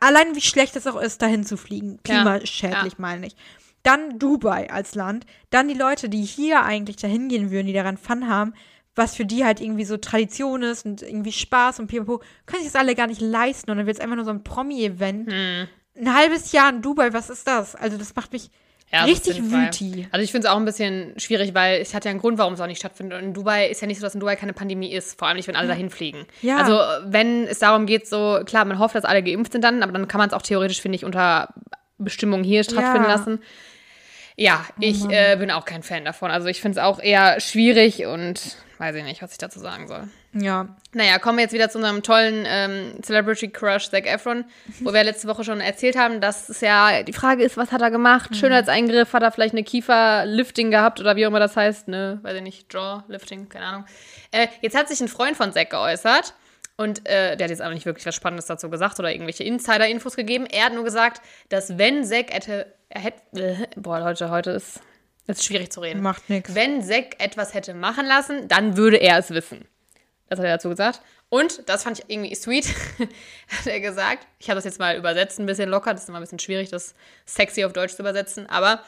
allein wie schlecht es auch ist, dahin zu fliegen, Ja. klimaschädlich Ja. meine ich. Dann Dubai als Land, dann die Leute, die hier eigentlich dahin gehen würden, die daran Fun haben, was für die halt irgendwie so Tradition ist und irgendwie Spaß und pipapo, können sich das alle gar nicht leisten und dann wird es einfach nur so ein Promi-Event. Hm. Ein halbes Jahr in Dubai, was ist das? Also das macht mich Ja, richtig wütig. Also ich finde es auch ein bisschen schwierig, weil es hat ja einen Grund, warum es auch nicht stattfindet. Und in Dubai ist ja nicht so, dass in Dubai keine Pandemie ist, vor allem nicht, wenn alle dahin fliegen. Ja. Also wenn es darum geht, so klar, man hofft, dass alle geimpft sind dann, aber dann kann man es auch theoretisch, finde ich, unter Bestimmungen hier stattfinden Ja. lassen. Ja, ich äh, bin auch kein Fan davon. Also ich finde es auch eher schwierig und weiß ich nicht, was ich dazu sagen soll. Ja. Naja, kommen wir jetzt wieder zu unserem tollen ähm, Celebrity Crush Zac Efron, wo wir letzte Woche schon erzählt haben, dass es ja die Frage ist, was hat er gemacht? Schönheitseingriff, hat er vielleicht eine Kieferlifting gehabt oder wie auch immer das heißt, ne, weiß ich nicht, Jawlifting, keine Ahnung. Äh, jetzt hat sich ein Freund von Zac geäußert und äh, der hat jetzt aber nicht wirklich was Spannendes dazu gesagt oder irgendwelche Insider-Infos gegeben. Er hat nur gesagt, dass wenn Zac hätte, hätte, boah, Leute, heute ist, ist schwierig zu reden. Macht nix. Wenn Zack etwas hätte machen lassen, dann würde er es wissen. Das hat er dazu gesagt. Und, das fand ich irgendwie sweet, hat er gesagt, ich habe das jetzt mal übersetzt, ein bisschen locker, das ist immer ein bisschen schwierig, das sexy auf Deutsch zu übersetzen, aber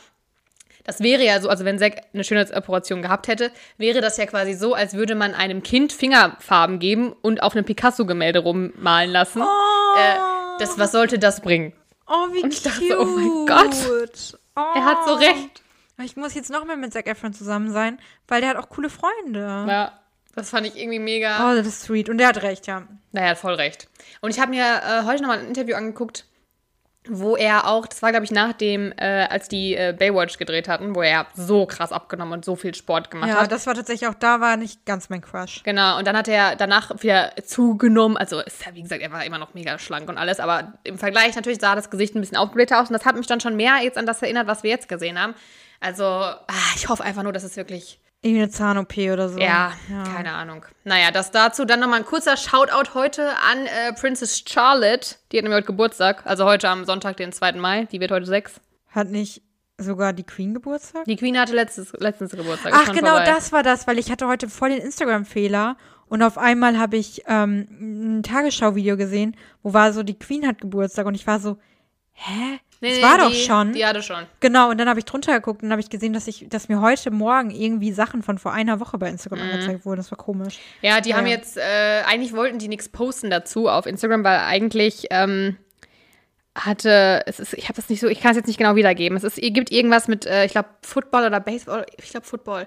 das wäre ja so, also wenn Zack eine Schönheitsoperation gehabt hätte, wäre das ja quasi so, als würde man einem Kind Fingerfarben geben und auf einem Picasso-Gemälde rummalen lassen. Äh, das, was sollte das bringen? Oh, wie Und ich cute. dachte, oh mein Gott. Oh. Er hat so recht. Ich muss jetzt noch mehr mit Zac Efron zusammen sein, weil der hat auch coole Freunde. Ja, das fand ich irgendwie mega. Oh, das ist sweet. Und der hat recht, ja. Naja, hat voll recht. Und ich habe mir äh, heute nochmal ein Interview angeguckt wo er auch, das war glaube ich nach dem, äh, als die äh, Baywatch gedreht hatten, wo er so krass abgenommen und so viel Sport gemacht Ja, hat. das war tatsächlich auch, da war nicht ganz mein Crush. Genau, und dann hat er danach wieder zugenommen. Also, ist ja, wie gesagt, er war immer noch mega schlank und alles, aber im Vergleich natürlich sah das Gesicht ein bisschen aufgeblähter aus und das hat mich dann schon mehr jetzt an das erinnert, was wir jetzt gesehen haben. Also, ah, ich hoffe einfach nur, dass es wirklich, Irgendwie eine Zahn-OP oder so. ja, keine Ahnung. Naja, das dazu. Dann nochmal ein kurzer Shoutout heute an äh, Princess Charlotte. Die hat nämlich heute Geburtstag, also heute am Sonntag, den 2. Mai. Die wird heute sechs. Hat nicht sogar die Queen Geburtstag? Die Queen hatte letztes, letztens Geburtstag. Ach, genau, vorbei. das war das, weil ich hatte heute voll den Instagram-Fehler und auf einmal habe ich ähm, ein Tagesschau-Video gesehen, wo war so, die Queen hat Geburtstag und ich war so, hä? Nee, das nee, war doch die, schon. Die hatte schon. Genau, und dann habe ich drunter geguckt und habe ich gesehen, dass ich, dass mir heute Morgen irgendwie Sachen von vor einer Woche bei Instagram Mhm. angezeigt wurden. Das war komisch. Ja, die haben Ja. jetzt, äh, eigentlich wollten die nichts posten dazu auf Instagram, weil eigentlich ähm, hatte, es ist, ich habe das nicht so, ich kann es jetzt nicht genau wiedergeben. Es ist, ihr gibt irgendwas mit, äh, ich glaube, Football oder Baseball, ich glaube Football.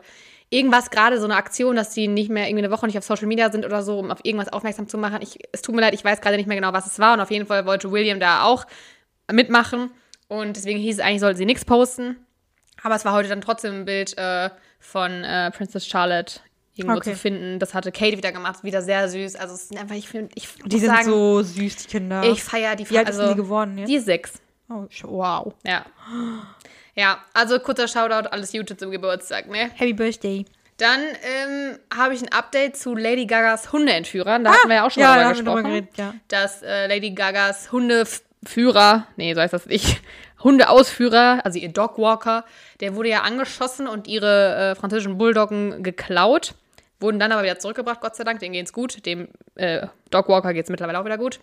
Irgendwas gerade so eine Aktion, dass die nicht mehr irgendwie eine Woche nicht auf Social Media sind oder so, um auf irgendwas aufmerksam zu machen. Ich, es tut mir leid, ich weiß gerade nicht mehr genau, was es war. Und auf jeden Fall wollte William da auch mitmachen. Und deswegen hieß es eigentlich, sollte sie nichts posten. Aber es war heute dann trotzdem ein Bild äh, von äh, Princess Charlotte irgendwo Okay. zu finden. Das hatte Kate wieder gemacht, wieder sehr süß. Also es sind einfach, ich finde, ich Die sind sagen, so süß, die Kinder. ich feiere die Wie alt also, die geworden jetzt? Die sechs. oh, wow. Ja. Ja, also kurzer Shoutout, alles Gute zum Geburtstag, ne? Happy Birthday. Dann ähm, habe ich ein Update zu Lady Gagas Hundeentführern. Da hatten wir ja auch schon ja, drüber gesprochen. geredet, ja. dass äh, Lady Gagas Hundeführer, nee, so heißt das nicht, Hundeausführer, also ihr Dogwalker, der wurde ja angeschossen und ihre äh, französischen Bulldoggen geklaut. Wurden dann aber wieder zurückgebracht, Gott sei Dank, denen geht's gut. Dem äh, Dogwalker geht's mittlerweile auch wieder gut.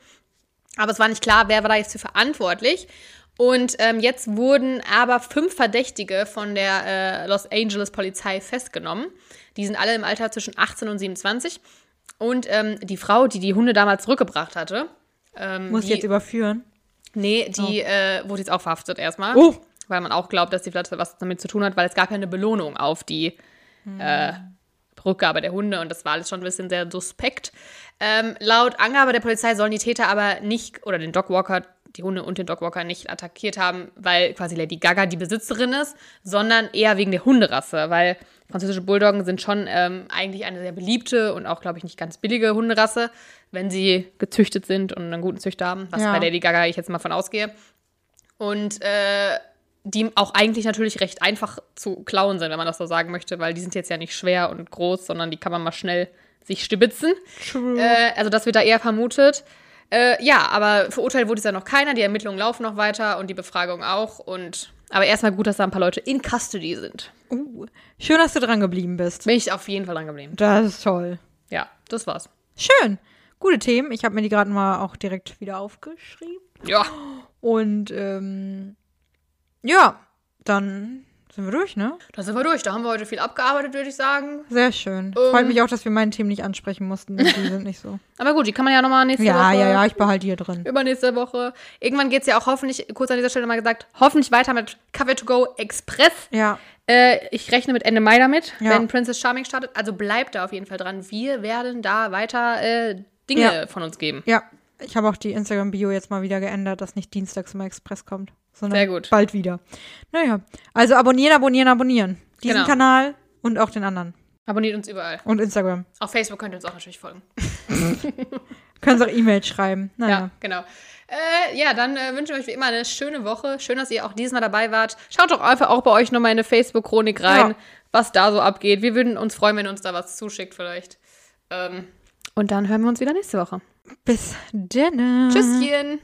Aber es war nicht klar, wer war da jetzt für verantwortlich. Und ähm, jetzt wurden aber fünf Verdächtige von der äh, Los Angeles Polizei festgenommen. Die sind alle im Alter zwischen 18 und 27. Und ähm, die Frau, die die Hunde damals zurückgebracht hatte, ähm, Muss ich die, jetzt überführen. Nee, die äh, wurde jetzt auch verhaftet erstmal. Oh. Weil man auch glaubt, dass die vielleicht was damit zu tun hat, weil es gab ja eine Belohnung auf die äh, Rückgabe der Hunde und das war alles schon ein bisschen sehr suspekt. Ähm, laut Angabe der Polizei sollen die Täter aber nicht, oder den Dogwalker, die Hunde und den Dogwalker nicht attackiert haben, weil quasi Lady Gaga die Besitzerin ist, sondern eher wegen der Hunderasse, weil französische Bulldoggen sind schon ähm, eigentlich eine sehr beliebte und auch, glaube ich, nicht ganz billige Hunderasse, wenn sie gezüchtet sind und einen guten Züchter haben, was Ja. bei Lady Gaga ich jetzt mal von ausgehe. Und äh, die auch eigentlich natürlich recht einfach zu klauen sind, wenn man das so sagen möchte, weil die sind jetzt ja nicht schwer und groß, sondern die kann man mal schnell sich stibitzen. True. Äh, also das wird da eher vermutet. Äh, ja, aber verurteilt wurde es ja noch keiner. Die Ermittlungen laufen noch weiter und die Befragung auch. Und aber erstmal gut, dass da ein paar Leute in Custody sind. Uh, schön, dass du dran geblieben bist. Bin ich auf jeden Fall dran geblieben. Das ist toll. Ja, das war's. Schön. Gute Themen. Ich habe mir die gerade mal auch direkt wieder aufgeschrieben. Ja, Und ähm, ja, dann sind wir durch, ne? da sind wir durch. Da haben wir heute viel abgearbeitet, würde ich sagen. Sehr schön. Ähm. Freut mich auch, dass wir meine Themen nicht ansprechen mussten. Die sind nicht so. Aber gut, die kann man ja nochmal nächste Ja, Woche. ja, ja, ich behalte die hier drin. Übernächste Woche. Irgendwann geht's ja auch hoffentlich, kurz an dieser Stelle mal gesagt, hoffentlich weiter mit Kaffee to go Express. Ja, Äh, ich rechne mit Ende Mai damit, Ja. wenn Princess Charming startet. Also bleibt da auf jeden Fall dran. Wir werden da weiter äh, Dinge Ja. von uns geben. ja. Ich habe auch die Instagram-Bio jetzt mal wieder geändert, dass nicht dienstags immer Express kommt, sondern Sehr gut. bald wieder. Naja, also abonnieren, abonnieren, abonnieren. Diesen Genau. Kanal und auch den anderen. Abonniert uns überall. Und Instagram. Auf Facebook könnt ihr uns auch natürlich folgen. Können Sie auch E-Mails schreiben. Naja. Ja, genau. Äh, ja, dann äh, wünsche ich euch wie immer eine schöne Woche. Schön, dass ihr auch diesmal dabei wart. Schaut doch einfach auch bei euch nochmal in eine Facebook-Chronik rein, Ja. was da so abgeht. Wir würden uns freuen, wenn ihr uns da was zuschickt vielleicht. Ähm, und dann hören wir uns wieder nächste Woche. Bis denne. Tschüsschen.